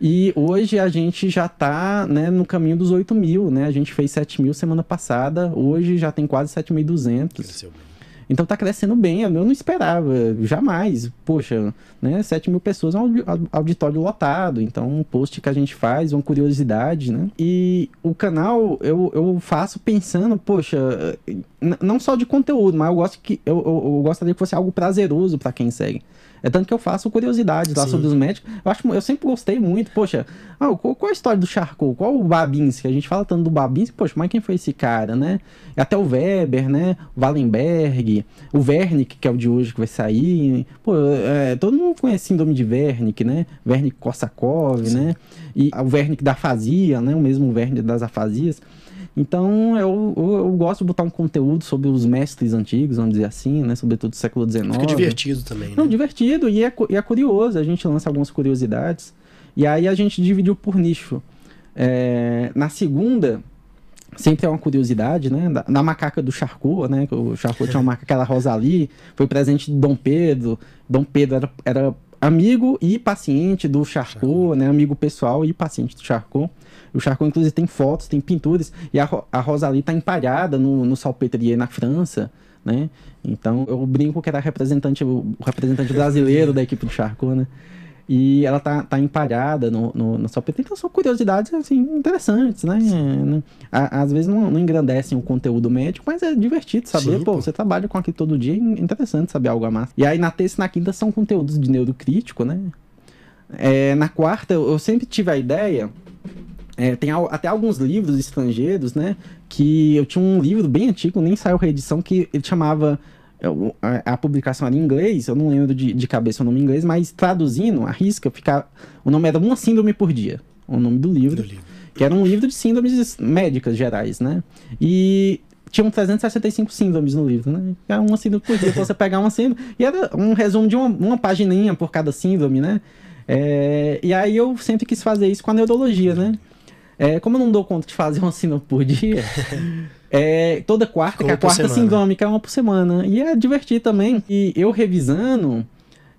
E hoje a gente já está né, no caminho dos 8 mil, né? A gente fez 7 mil semana passada, hoje já tem quase 7.200. Então tá crescendo bem, eu não esperava, jamais. Poxa, né? 7 mil pessoas é um auditório lotado. Então, um post que a gente faz, uma curiosidade, né? E o canal eu, eu faço pensando, poxa, não só de conteúdo, mas eu gosto que eu, eu, eu gostaria que fosse algo prazeroso para quem segue. É tanto que eu faço curiosidades lá Sim. sobre os médicos. Eu, acho, eu sempre gostei muito. Poxa, ah, qual, qual, a história do Charcot? Qual o Babinski? A gente fala tanto do Babinski. Poxa, mas quem foi esse cara, né? Até o Weber, né? O Wallenberg, o Wernicke, que é o de hoje que vai sair. Pô, é, todo mundo conhece síndrome de Wernicke, né? Wernicke-Korsakov, né? E o Wernicke da afasia, né? O mesmo Wernicke das afasias. Então, eu, eu, eu, gosto de botar um conteúdo sobre os mestres antigos, vamos dizer assim, né? Sobretudo do século XIX. Fica divertido também, né? Não, divertido e é, e é curioso. A gente lança algumas curiosidades. E aí a gente dividiu por nicho. É, na segunda, sempre é uma curiosidade, né? Na, na macaca do Charcot, né? O Charcot tinha uma macaca, aquela Rosalie, foi presente de Dom Pedro. Dom Pedro era, era amigo e paciente do Charcot, né? Amigo pessoal e paciente do Charcot. O Charcot, inclusive, tem fotos, tem pinturas. E a, a Rosalie tá empalhada no, no Salpêtrier na França, né? Então, eu brinco que era representante, o representante brasileiro da equipe do Charcot, né? E ela tá, tá empalhada no, no, no Salpêtrier. Então, são curiosidades, assim, interessantes, né? às vezes não, não, engrandecem o conteúdo médico, mas é divertido saber. Sim, pô, pô, você trabalha com aquilo todo dia, é interessante saber algo a mais. E aí, na terça e na quinta são conteúdos de neurocrítico, né? É, na quarta, eu sempre tive a ideia é, tem até alguns livros estrangeiros, né? Que eu tinha um livro bem antigo, nem saiu reedição, que ele chamava. A, a publicação era em inglês, eu não lembro de, de cabeça o nome em inglês, mas traduzindo, a risca, ficar, o nome era Uma Síndrome por Dia, o nome do livro, do livro. Que era um livro de síndromes médicas gerais, né? E tinham 365 síndromes no livro, né? Era uma síndrome por dia, você pegar uma síndrome. E era um resumo de uma, uma pagininha por cada síndrome, né? É, e aí eu sempre quis fazer isso com a neurologia, né? É, como eu não dou conta de fazer uma síndrome por dia, *laughs* é, toda quarta, que é a quarta sindrômica é uma por semana. E é divertido também. E eu revisando,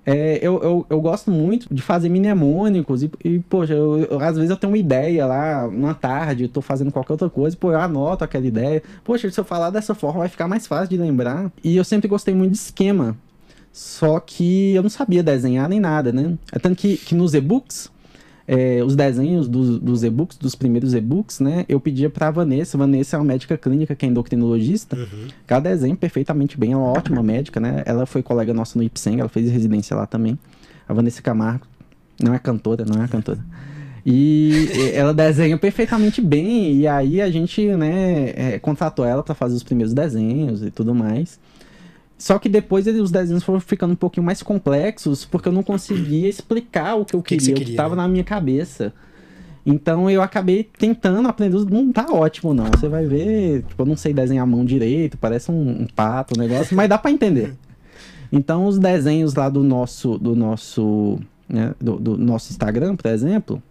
é, eu, eu, eu, gosto muito de fazer mnemônicos e, e poxa, eu, eu, às vezes eu tenho uma ideia lá, uma tarde, eu tô fazendo qualquer outra coisa, pô, eu anoto aquela ideia. Poxa, se eu falar dessa forma vai ficar mais fácil de lembrar. E eu sempre gostei muito de esquema. Só que eu não sabia desenhar nem nada, né? É tanto que, que nos e-books, é, os desenhos dos, dos e-books, dos primeiros e-books, né? Eu pedia pra Vanessa. Vanessa é uma médica clínica que é endocrinologista. Uhum. Cada desenho perfeitamente bem, é uma ótima médica, né? Ela foi colega nossa no IPSENG, ela fez residência lá também. A Vanessa Camargo. Não é cantora, não é cantora. E ela desenha perfeitamente bem. E aí a gente, né, é, contratou ela para fazer os primeiros desenhos e tudo mais. Só que depois os desenhos foram ficando um pouquinho mais complexos, porque eu não conseguia *clears throat* explicar o que eu queria, que o que estava na minha cabeça. Então eu acabei tentando aprender. Não tá ótimo, não. Você vai ver, tipo, eu não sei desenhar a mão direito, parece um, um pato, um negócio, mas dá para entender. Então os desenhos lá do nosso, do nosso, né, do, do, nosso Instagram, por exemplo,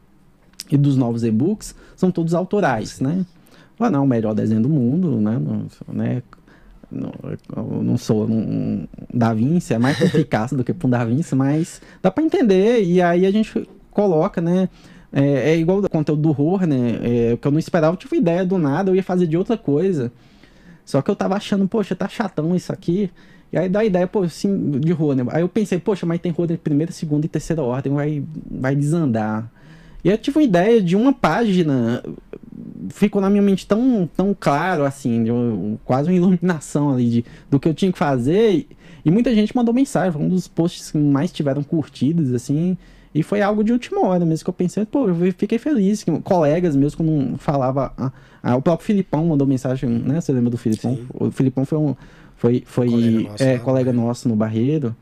e dos novos e-books, são todos autorais, né? Ah, não, o melhor desenho do mundo, né? né? Não, eu não sou um Da Vinci, é mais *laughs* eficaz do que um Da Vinci, mas dá para entender. E aí a gente coloca, né? É, é igual o conteúdo do horror, né? É, que eu não esperava, eu tive ideia do nada, eu ia fazer de outra coisa. Só que eu tava achando, poxa, tá chatão isso aqui. E aí dá a ideia, pô, assim, de horror, né? Aí eu pensei, poxa, mas tem horror de primeira, segunda e terceira ordem, vai, vai desandar. E eu tive uma ideia de uma página ficou na minha mente tão, tão claro, assim, de, quase uma iluminação ali de, do que eu tinha que fazer. E, muita gente mandou mensagem, foi um dos posts que mais tiveram curtidas, assim. E foi algo de última hora mesmo que eu pensei, pô, eu fiquei feliz. Que colegas meus, quando falava. Ah, ah, o próprio Filipão mandou mensagem, né? Você lembra do Filipão? Sim. O Filipão foi um. Foi, foi colega nosso, é, colega nosso no Barreiro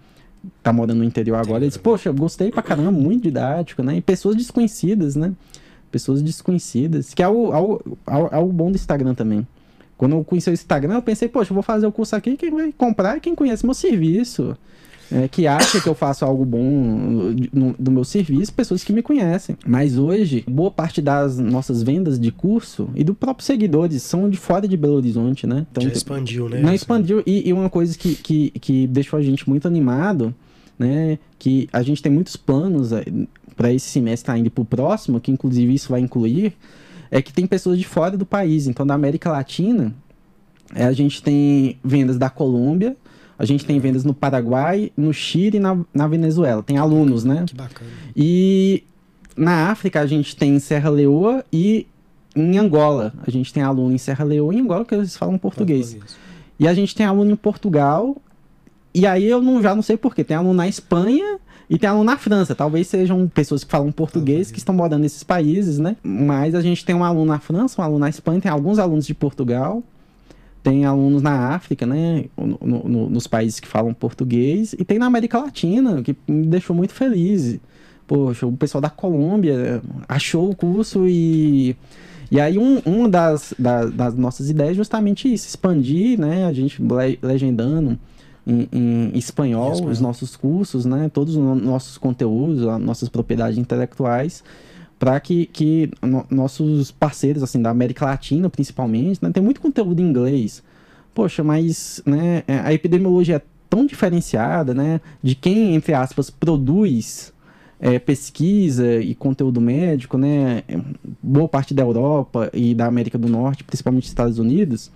tá morando no interior agora, ele disse, poxa, gostei pra caramba, muito didático, né? E pessoas desconhecidas, né? pessoas desconhecidas, que é o, é o, é o bom do Instagram também. Quando eu conheci o Instagram, eu pensei, poxa, eu vou fazer o curso aqui, quem vai comprar é quem conhece meu serviço. É, que acha que eu faço algo bom no, do meu serviço, pessoas que me conhecem. Mas hoje, boa parte das nossas vendas de curso e do próprio seguidores são de fora de Belo Horizonte, né? Então, Já expandiu, né? Não expandiu. E, e, uma coisa que, que, que deixou a gente muito animado, né? Que a gente tem muitos planos para esse semestre ainda para o próximo, que inclusive isso vai incluir, é que tem pessoas de fora do país. Então, da América Latina, é, a gente tem vendas da Colômbia, A gente tem vendas no Paraguai, no Chile e na, na Venezuela. Tem alunos, né? Que bacana. E na África a gente tem em Serra Leoa e em Angola. A gente tem aluno em Serra Leoa e em Angola que eles falam português. Português. E a gente tem aluno em Portugal. E aí eu não, já não sei porquê. Tem aluno na Espanha e tem aluno na França. Talvez sejam pessoas que falam português que estão morando nesses países, né? Mas a gente tem um aluno na França, um aluno na Espanha, tem alguns alunos de Portugal. Tem alunos na África, né? No- no- no- nos países que falam português. E tem na América Latina, que me deixou muito feliz. Poxa, o pessoal da Colômbia achou o curso e. E aí, um, uma das, da- das nossas ideias é justamente isso: expandir, né? A gente le- legendando em, em espanhol, espanhol. os nossos cursos, né? Todos os no- nossos conteúdos, as nossas propriedades intelectuais, para que, que no- nossos parceiros, assim, da América Latina, principalmente, né? Tem muito conteúdo em inglês. Poxa, mas né, é, a epidemiologia é tão diferenciada, né? De quem, entre aspas, produz é, pesquisa e conteúdo médico, né? Boa parte da Europa e da América do Norte, principalmente dos Estados Unidos,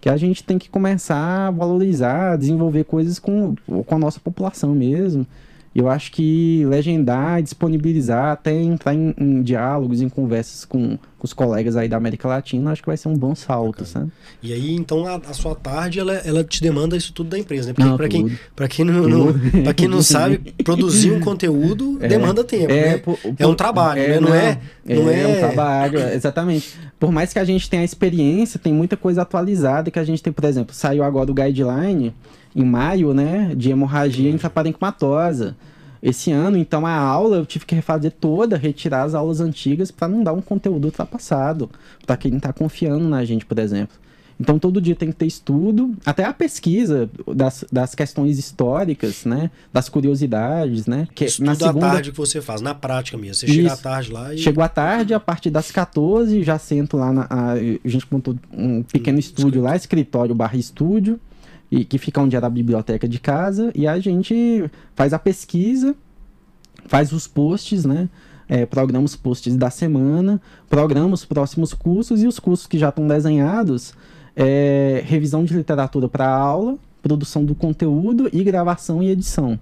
que a gente tem que começar a valorizar, desenvolver coisas com, com a nossa população mesmo. Eu acho que legendar, disponibilizar, até entrar em, em diálogos, em conversas com, com os colegas aí da América Latina, acho que vai ser um bom salto, sabe? E aí, então, a, a sua tarde, ela, ela te demanda isso tudo da empresa, né? Porque Não, pra, quem, pra, quem não, não, pra quem não sabe, *laughs* produzir um conteúdo demanda tempo, né? por- É um trabalho, né? Não é- não é, é- um trabalho, *coughs* exatamente. Por mais que a gente tenha experiência, tem muita coisa atualizada que a gente tem, por exemplo, saiu agora o guideline em maio, né, de hemorragia intraparencimatosa. Esse ano, então, a aula eu tive que refazer toda, retirar as aulas antigas para não dar um conteúdo ultrapassado, para quem está confiando na gente, por exemplo. Então, todo dia tem que ter estudo, até a pesquisa das, das questões históricas, né, das curiosidades, né, que Isso na tudo à segunda tarde que você faz, na prática mesmo. Você chega à Isso. tarde lá e. Chego à tarde, a partir das 14, já sento lá na. A, a gente montou um pequeno Hum, estúdio lá, escritório barra estúdio, e que fica onde era a biblioteca de casa, e a gente faz a pesquisa, faz os posts, né? É, programa os posts da semana, programa os próximos cursos e os cursos que já estão desenhados, é, revisão de literatura para aula, produção do conteúdo e gravação e edição.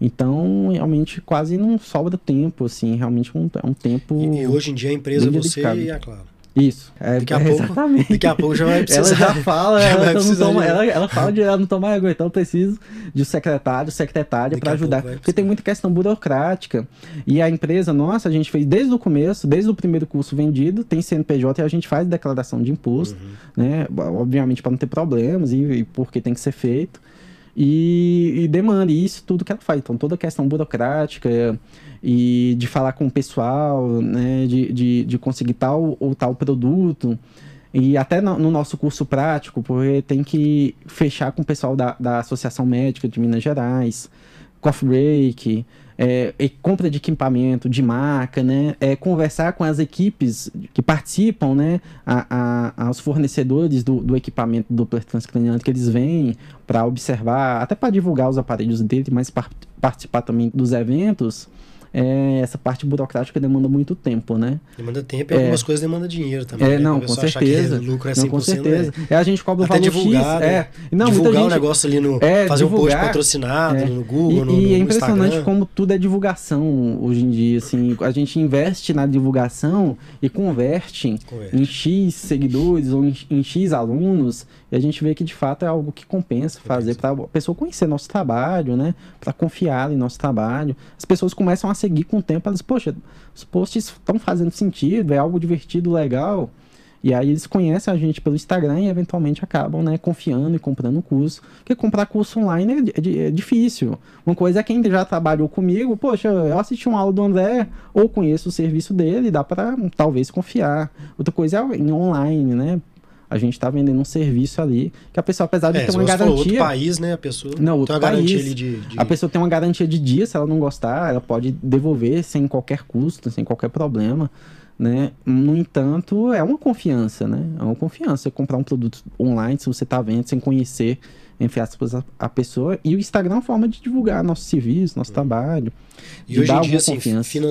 Então, realmente, quase não sobra tempo, assim, realmente um- é um tempo... E, e hoje em dia a empresa, você dedicado. e a Clara. Isso. É, Daqui a é, pouco- Exatamente. Daqui a pouco já vai Ela precisar. já *laughs* fala, já ela, vai então não precisar toma, ela, ela fala de ela não tomar água, então eu preciso de um secretário, secretária para ajudar. Porque tem muita questão burocrática. E a empresa nossa, a gente fez desde o começo, desde o primeiro curso vendido, tem CNPJ e a gente faz declaração de imposto, Uhum. né? Obviamente para não ter problemas e, e porque tem que ser feito. E, e demanda e isso tudo que ela faz. Então, toda a questão burocrática e de falar com o pessoal, né? De, de, de conseguir tal ou tal produto. E até no, no nosso curso prático, porque tem que fechar com o pessoal da, da Associação Médica de Minas Gerais, coffee break, é, compra de equipamento, de marca, né? É, conversar com as equipes que participam, né? A, a, aos fornecedores do, do equipamento do transcraniano que eles vêm para observar, até para divulgar os aparelhos dele, mas par- participar também dos eventos. É, essa parte burocrática demanda muito tempo, né? Demanda tempo e algumas coisas demandam dinheiro também. É, né? não, com certeza. é lucro é 100%, não, com certeza. né? É, a gente cobra o Até valor divulgar, X. né? É. E Não, divulgar muita o gente, negócio ali no. É, fazer um post divulgar. patrocinado É. no Google, E, no, e no é impressionante Instagram. como tudo é divulgação hoje em dia, assim, a gente investe na divulgação e converte Converte. em X seguidores ou em, em X alunos, e a gente vê que de fato é algo que compensa fazer para a pessoa conhecer nosso trabalho, né? Para confiar em nosso trabalho. As pessoas começam a seguir com o tempo, elas, poxa, os posts estão fazendo sentido, é algo divertido, legal. E aí eles conhecem a gente pelo Instagram e eventualmente acabam, né, confiando e comprando o curso. Porque comprar curso online é, é é difícil. Uma coisa é quem já trabalhou comigo, poxa, eu assisti uma aula do André ou conheço o serviço dele, dá para talvez confiar. Outra coisa é em online, né? A gente está vendendo um serviço ali que a pessoa, apesar de É, ter uma for outro garantia, país, né? A pessoa Não, tem outro uma garantia país. ali de. de- a pessoa tem uma garantia de dia, se ela não gostar, ela pode devolver sem qualquer custo, sem qualquer problema, né? No entanto, é uma confiança, né? É uma confiança você comprar um produto online, se você está vendo, sem conhecer, entre aspas, a, a pessoa. E o Instagram é uma forma de divulgar nosso serviço, nosso trabalho. E hoje dar em dia, assim,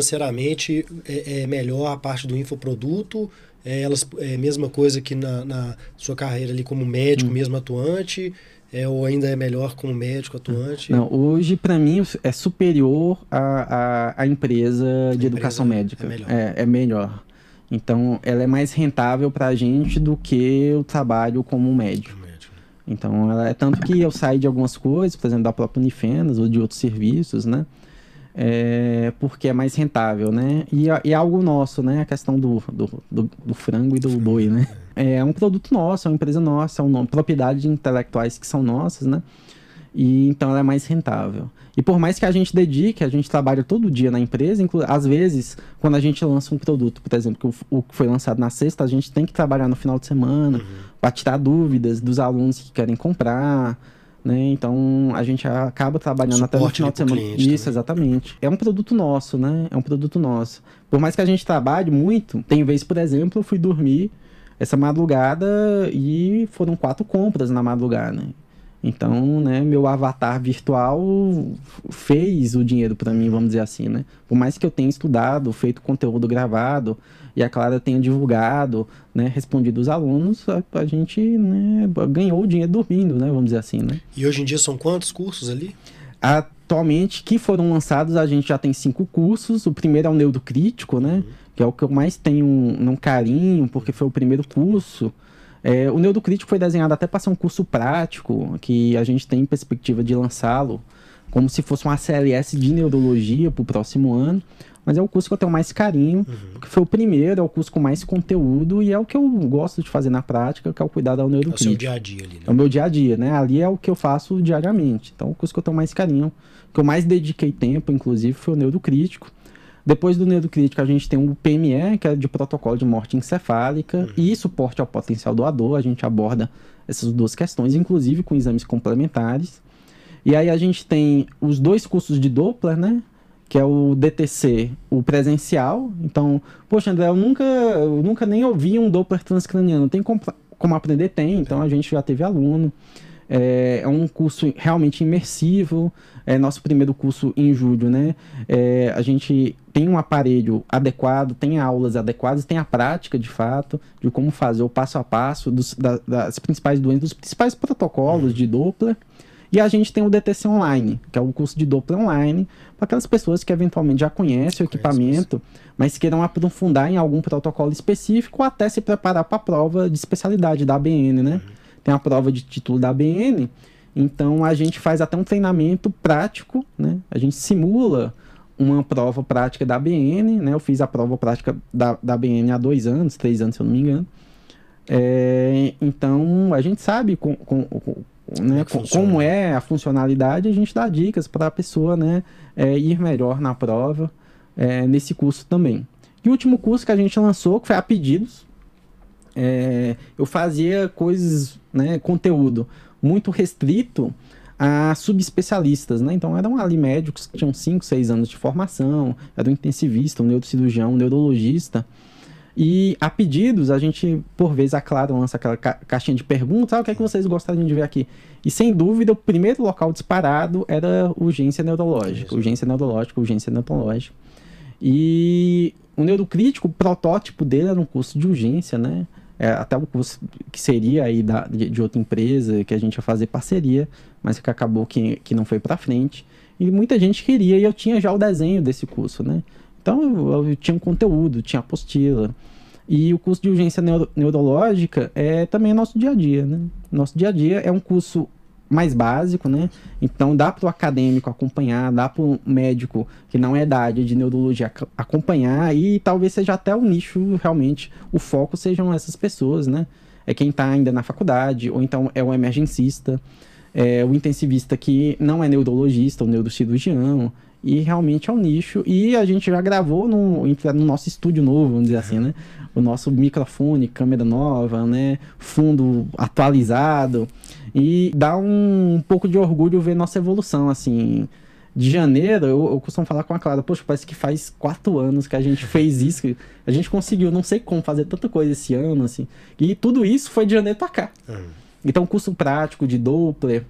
financeiramente, é, é melhor a parte do infoproduto. É, elas, é a mesma coisa que na, na sua carreira ali como médico, Hum. mesmo atuante. É, ou ainda é melhor como médico atuante? Não, hoje para mim é superior à, à, à empresa de a educação empresa médica. É melhor. É, é melhor. Então, ela é mais rentável para a gente do que o trabalho como médico. médico. Então, ela é tanto que eu saí de algumas coisas, por exemplo, da própria Unifenas ou de outros serviços, né? É, porque é mais rentável, né? E, e é algo nosso, né? A questão do, do, do, do frango e do boi, né? É. é um produto nosso, é uma empresa nossa, é uma propriedade intelectuais que são nossas, né? E então ela é mais rentável. E por mais que a gente dedique, a gente trabalha todo dia na empresa, às vezes, quando a gente lança um produto, por exemplo, que o, que foi lançado na sexta, a gente tem que trabalhar no final de semana uhum. para tirar dúvidas dos alunos que querem comprar. Né? Então a gente acaba trabalhando Suporte até no final de semana. Isso, também. exatamente. É um produto nosso, né? É um produto nosso. Por mais que a gente trabalhe muito, tem vez, por exemplo, eu fui dormir essa madrugada e foram quatro compras na madrugada. Então, né, meu avatar virtual fez o dinheiro para mim, vamos dizer assim, né? Por mais que eu tenha estudado, feito conteúdo gravado e a Clara tenha divulgado, né, respondido os alunos, a, a gente né, ganhou o dinheiro dormindo, né, vamos dizer assim, né? E hoje em dia são quantos cursos ali? Atualmente, que foram lançados, a gente já tem cinco cursos. O primeiro é o Neurocrítico, né? Uhum. Que é o que eu mais tenho um, um carinho, porque foi o primeiro curso. É, o Neurocrítico foi desenhado até para ser um curso prático, que a gente tem perspectiva de lançá-lo como se fosse uma CLS de neurologia para o próximo ano. Mas é o curso que eu tenho mais carinho, uhum. porque foi o primeiro, é o curso com mais conteúdo e é o que eu gosto de fazer na prática, que é o cuidado ao neurocrítico. É o seu dia a dia ali, né? É o meu dia a dia, né? Ali é o que eu faço diariamente. Então, o curso que eu tenho mais carinho, que eu mais dediquei tempo, inclusive, foi o neurocrítico. Depois do neurocrítico, a gente tem o PME, que é de protocolo de morte encefálica, uhum. e suporte ao potencial doador. A gente aborda essas duas questões, inclusive com exames complementares. E aí a gente tem os dois cursos de Doppler, né? Que é o DTC, o presencial. Então, poxa, André, eu nunca, eu nunca nem ouvi um Doppler transcraniano. Tem como, como aprender? Tem. Então a gente já teve aluno. É, é um curso realmente imersivo. É nosso primeiro curso em julho, né? É, a gente tem um aparelho adequado, tem aulas adequadas, tem a prática de fato de como fazer o passo a passo dos, da, das principais doenças, dos principais protocolos de Doppler. E a gente tem o DTC Online, que é o curso de Doppler online, para aquelas pessoas que eventualmente já conhecem o equipamento, mas queiram aprofundar em algum protocolo específico ou até se preparar para a prova de especialidade da ABN, né? Uhum. Tem a prova de título da ABN, então a gente faz até um treinamento prático, né? A gente simula uma prova prática da ABN, né? Eu fiz a prova prática da, da ABN há dois anos, três anos, se eu não me engano. É, então a gente sabe com, com, com né, como, é como é a funcionalidade, a gente dá dicas para a pessoa né, é, ir melhor na prova é, nesse curso também. E o último curso que a gente lançou, que foi a pedidos, é, eu fazia coisas, né, conteúdo muito restrito a subespecialistas, né? Então eram ali médicos que tinham 5, 6 anos de formação, era um intensivista, um neurocirurgião, um neurologista. E a pedidos, a gente, por vezes, a Claro lança aquela ca caixinha de perguntas, ah, o que é que vocês gostariam de ver aqui? E sem dúvida, o primeiro local disparado era urgência neurológica, urgência neurológica, urgência neurológica. E o neurocrítico, o protótipo dele era um curso de urgência, né? É, até o curso que seria aí da, de, de, outra empresa, que a gente ia fazer parceria, mas que acabou que, que não foi para frente. E muita gente queria, e eu tinha já o desenho desse curso, né? Então eu, eu tinha um conteúdo, tinha apostila. E o curso de urgência neuro, neurológica é também nosso dia a dia, né? Nosso dia a dia é um curso mais básico, né? Então dá para o acadêmico acompanhar, dá para o médico que não é da área de neurologia acompanhar e talvez seja até o nicho realmente, o foco sejam essas pessoas, né? É quem está ainda na faculdade ou então é o emergencista, é o intensivista que não é neurologista, o neurocirurgião, e realmente é um nicho. E a gente já gravou no, no nosso estúdio novo, vamos dizer assim, né? O nosso microfone, câmera nova, né? Fundo atualizado. E dá um, um pouco de orgulho ver nossa evolução, assim de janeiro, eu, eu, costumo falar com a Clara, poxa, parece que faz quatro anos que a gente fez *laughs* isso, a gente conseguiu, não sei como, fazer tanta coisa esse ano, assim. E tudo isso foi de janeiro pra cá. Uhum. Então, curso prático de Doppler,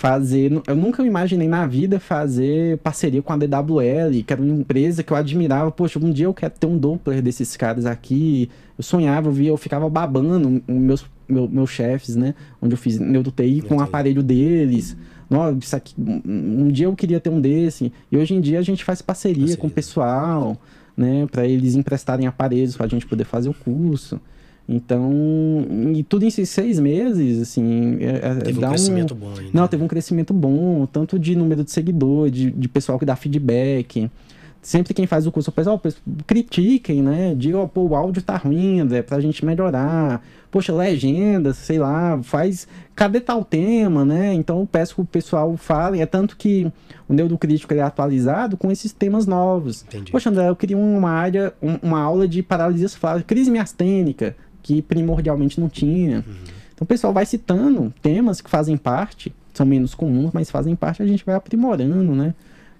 fazer. Eu nunca imaginei na vida fazer parceria com a DWL, que era uma empresa que eu admirava. Poxa, um dia eu quero ter um Doppler desses caras aqui. Eu sonhava, eu via, eu ficava babando meus, meu, meus chefes, né? Onde eu fiz neuro-TI com o aparelho deles. Nossa, aqui, um, um dia eu queria ter um desse. E hoje em dia a gente faz parceria, parceria. com o pessoal, né? Para eles emprestarem aparelhos para a gente poder fazer o curso. Então, e tudo em seis meses, assim. É, é teve um crescimento bom ainda. Não, teve um crescimento bom, tanto de número de seguidores, de, de pessoal que dá feedback. Sempre quem faz o curso, o pessoal, critiquem, né? Digam, pô, o áudio tá ruim, é pra gente melhorar. Poxa, legenda, sei lá, faz. Cadê tal tema, né? Então eu peço que o pessoal fale. É tanto que o Neurocrítico é atualizado com esses temas novos. Entendi. Poxa, André, eu queria uma área, uma aula de paralisia crise miastênica que primordialmente não tinha. Uhum. Então o pessoal vai citando temas que fazem parte, são menos comuns, mas fazem parte, a gente vai aprimorando, né?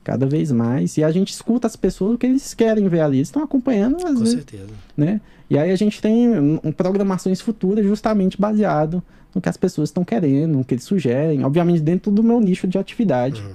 Cada vez mais. E a gente escuta as pessoas o que eles querem ver ali. Eles estão acompanhando, às Com vezes, certeza. Né? E aí a gente tem um, programações futuras justamente baseado no que as pessoas estão querendo, no que eles sugerem. Obviamente dentro do meu nicho de atividade. Uhum.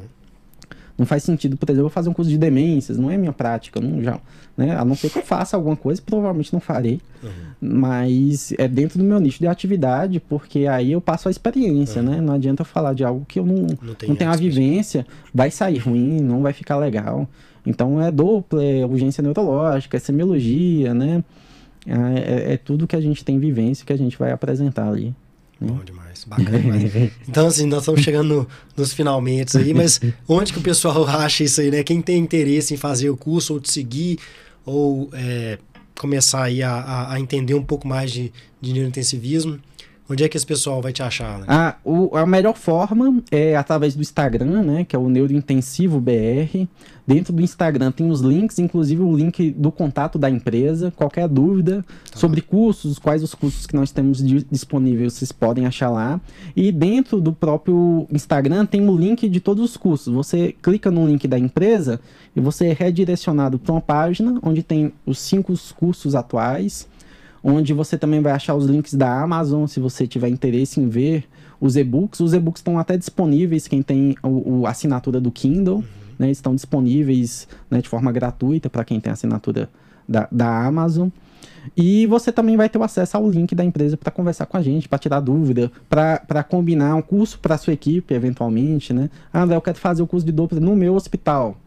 Não faz sentido, por exemplo, eu fazer um curso de demências, não é minha prática, não já, né? A não ser que eu faça alguma coisa, provavelmente não farei. Uhum. Mas é dentro do meu nicho de atividade, porque aí eu passo a experiência, uhum. né? Não adianta eu falar de algo que eu não, não, não tenho a vivência, vai sair ruim, não vai ficar legal. Então é Doppler, é urgência neurológica, é semiologia, né? É, é, é tudo que a gente tem vivência que a gente vai apresentar ali. Bom demais, bacana demais. *laughs* Então, assim, nós estamos chegando no, nos finalmente aí, mas *laughs* onde que o pessoal *laughs* acha isso aí, né? Quem tem interesse em fazer o curso ou te seguir, ou é, começar aí a, a, entender um pouco mais de, de neurointensivismo, Onde é que esse pessoal vai te achar? Né? Ah, o, a melhor forma é através do Instagram, né? Que é o Neurointensivo BR. Dentro do Instagram tem os links, inclusive o link do contato da empresa. Qualquer dúvida tá. sobre cursos, quais os cursos que nós temos disponíveis, vocês podem achar lá. E dentro do próprio Instagram tem o link de todos os cursos. Você clica no link da empresa e você é redirecionado para uma página onde tem os cinco cursos atuais onde você também vai achar os links da Amazon, se você tiver interesse em ver os e-books. Os e-books estão até disponíveis, quem tem o, o assinatura do Kindle, uhum. né, estão disponíveis né, de forma gratuita para quem tem assinatura da, da Amazon. E você também vai ter o acesso ao link da empresa para conversar com a gente, para tirar dúvida, para combinar um curso para sua equipe, eventualmente, né? Ah, André, eu quero fazer o curso de Doppler no meu hospital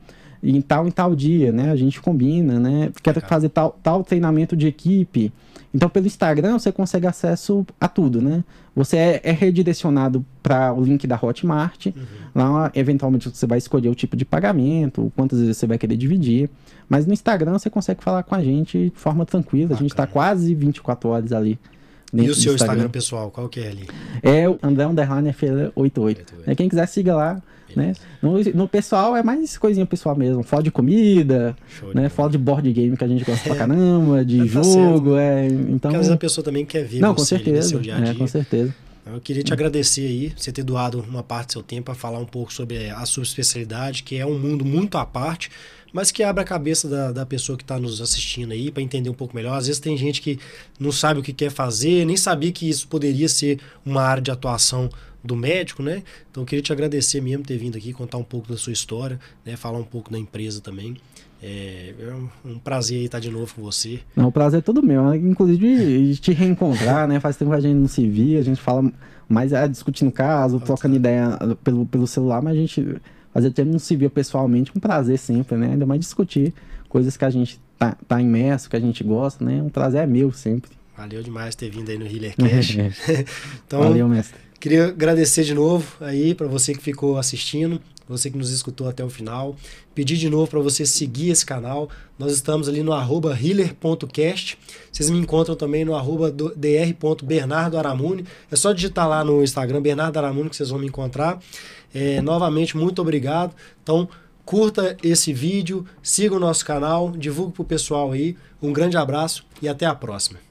em tal em tal dia, né? A gente combina, né? Quero fazer tal, tal treinamento de equipe. Então, pelo Instagram, você consegue acesso a tudo, né? Você é, é redirecionado para o link da Hotmart. Uhum. Lá, eventualmente, você vai escolher o tipo de pagamento, quantas vezes você vai querer dividir. Mas no Instagram, você consegue falar com a gente de forma tranquila. Bacana. A gente está quase 24 horas ali. E o seu Instagram. Instagram. pessoal, qual que é ali? É o André Underline FL88. É, quem quiser, siga lá. Né? No, no, pessoal é mais coisinha pessoal mesmo. Foto de comida, Show né? Foto de board game que a gente gosta pra caramba, de tá jogo. É, então... Porque às vezes a pessoa também quer ver Não, com certeza, seu dia a dia. É, com certeza. Eu queria te agradecer aí, você ter doado uma parte do seu tempo para falar um pouco sobre a sua especialidade, que é um mundo muito à parte, mas que abre a cabeça da, da pessoa que está nos assistindo aí para entender um pouco melhor. Às vezes tem gente que não sabe o que quer fazer, nem sabia que isso poderia ser uma área de atuação do médico, né? Então eu queria te agradecer mesmo ter vindo aqui contar um pouco da sua história, né? Falar um pouco da empresa também. É, é um prazer estar de novo com você. Não, o prazer é todo meu, inclusive te reencontrar, né? Faz tempo que a gente não se via, a gente fala mais é, discutindo caso, trocando ideia pelo, pelo celular, mas a gente fazia tempo não se via pessoalmente, um prazer sempre, né? Ainda mais discutir coisas que a gente tá, tá imerso, que a gente gosta, né? Um prazer é meu sempre. Valeu demais ter vindo aí no Healer Cash. *laughs* então, Valeu, mestre. Queria agradecer de novo aí para você que ficou assistindo, você que nos escutou até o final. Pedir de novo para você seguir esse canal. Nós estamos ali no arroba healer.cast. Vocês me encontram também no arroba dr.bernardoaramune. É só digitar lá no Instagram, Bernardo Aramune, que vocês vão me encontrar. É, novamente, muito obrigado. Então, curta esse vídeo, siga o nosso canal, divulgue para o pessoal aí. Um grande abraço e até a próxima.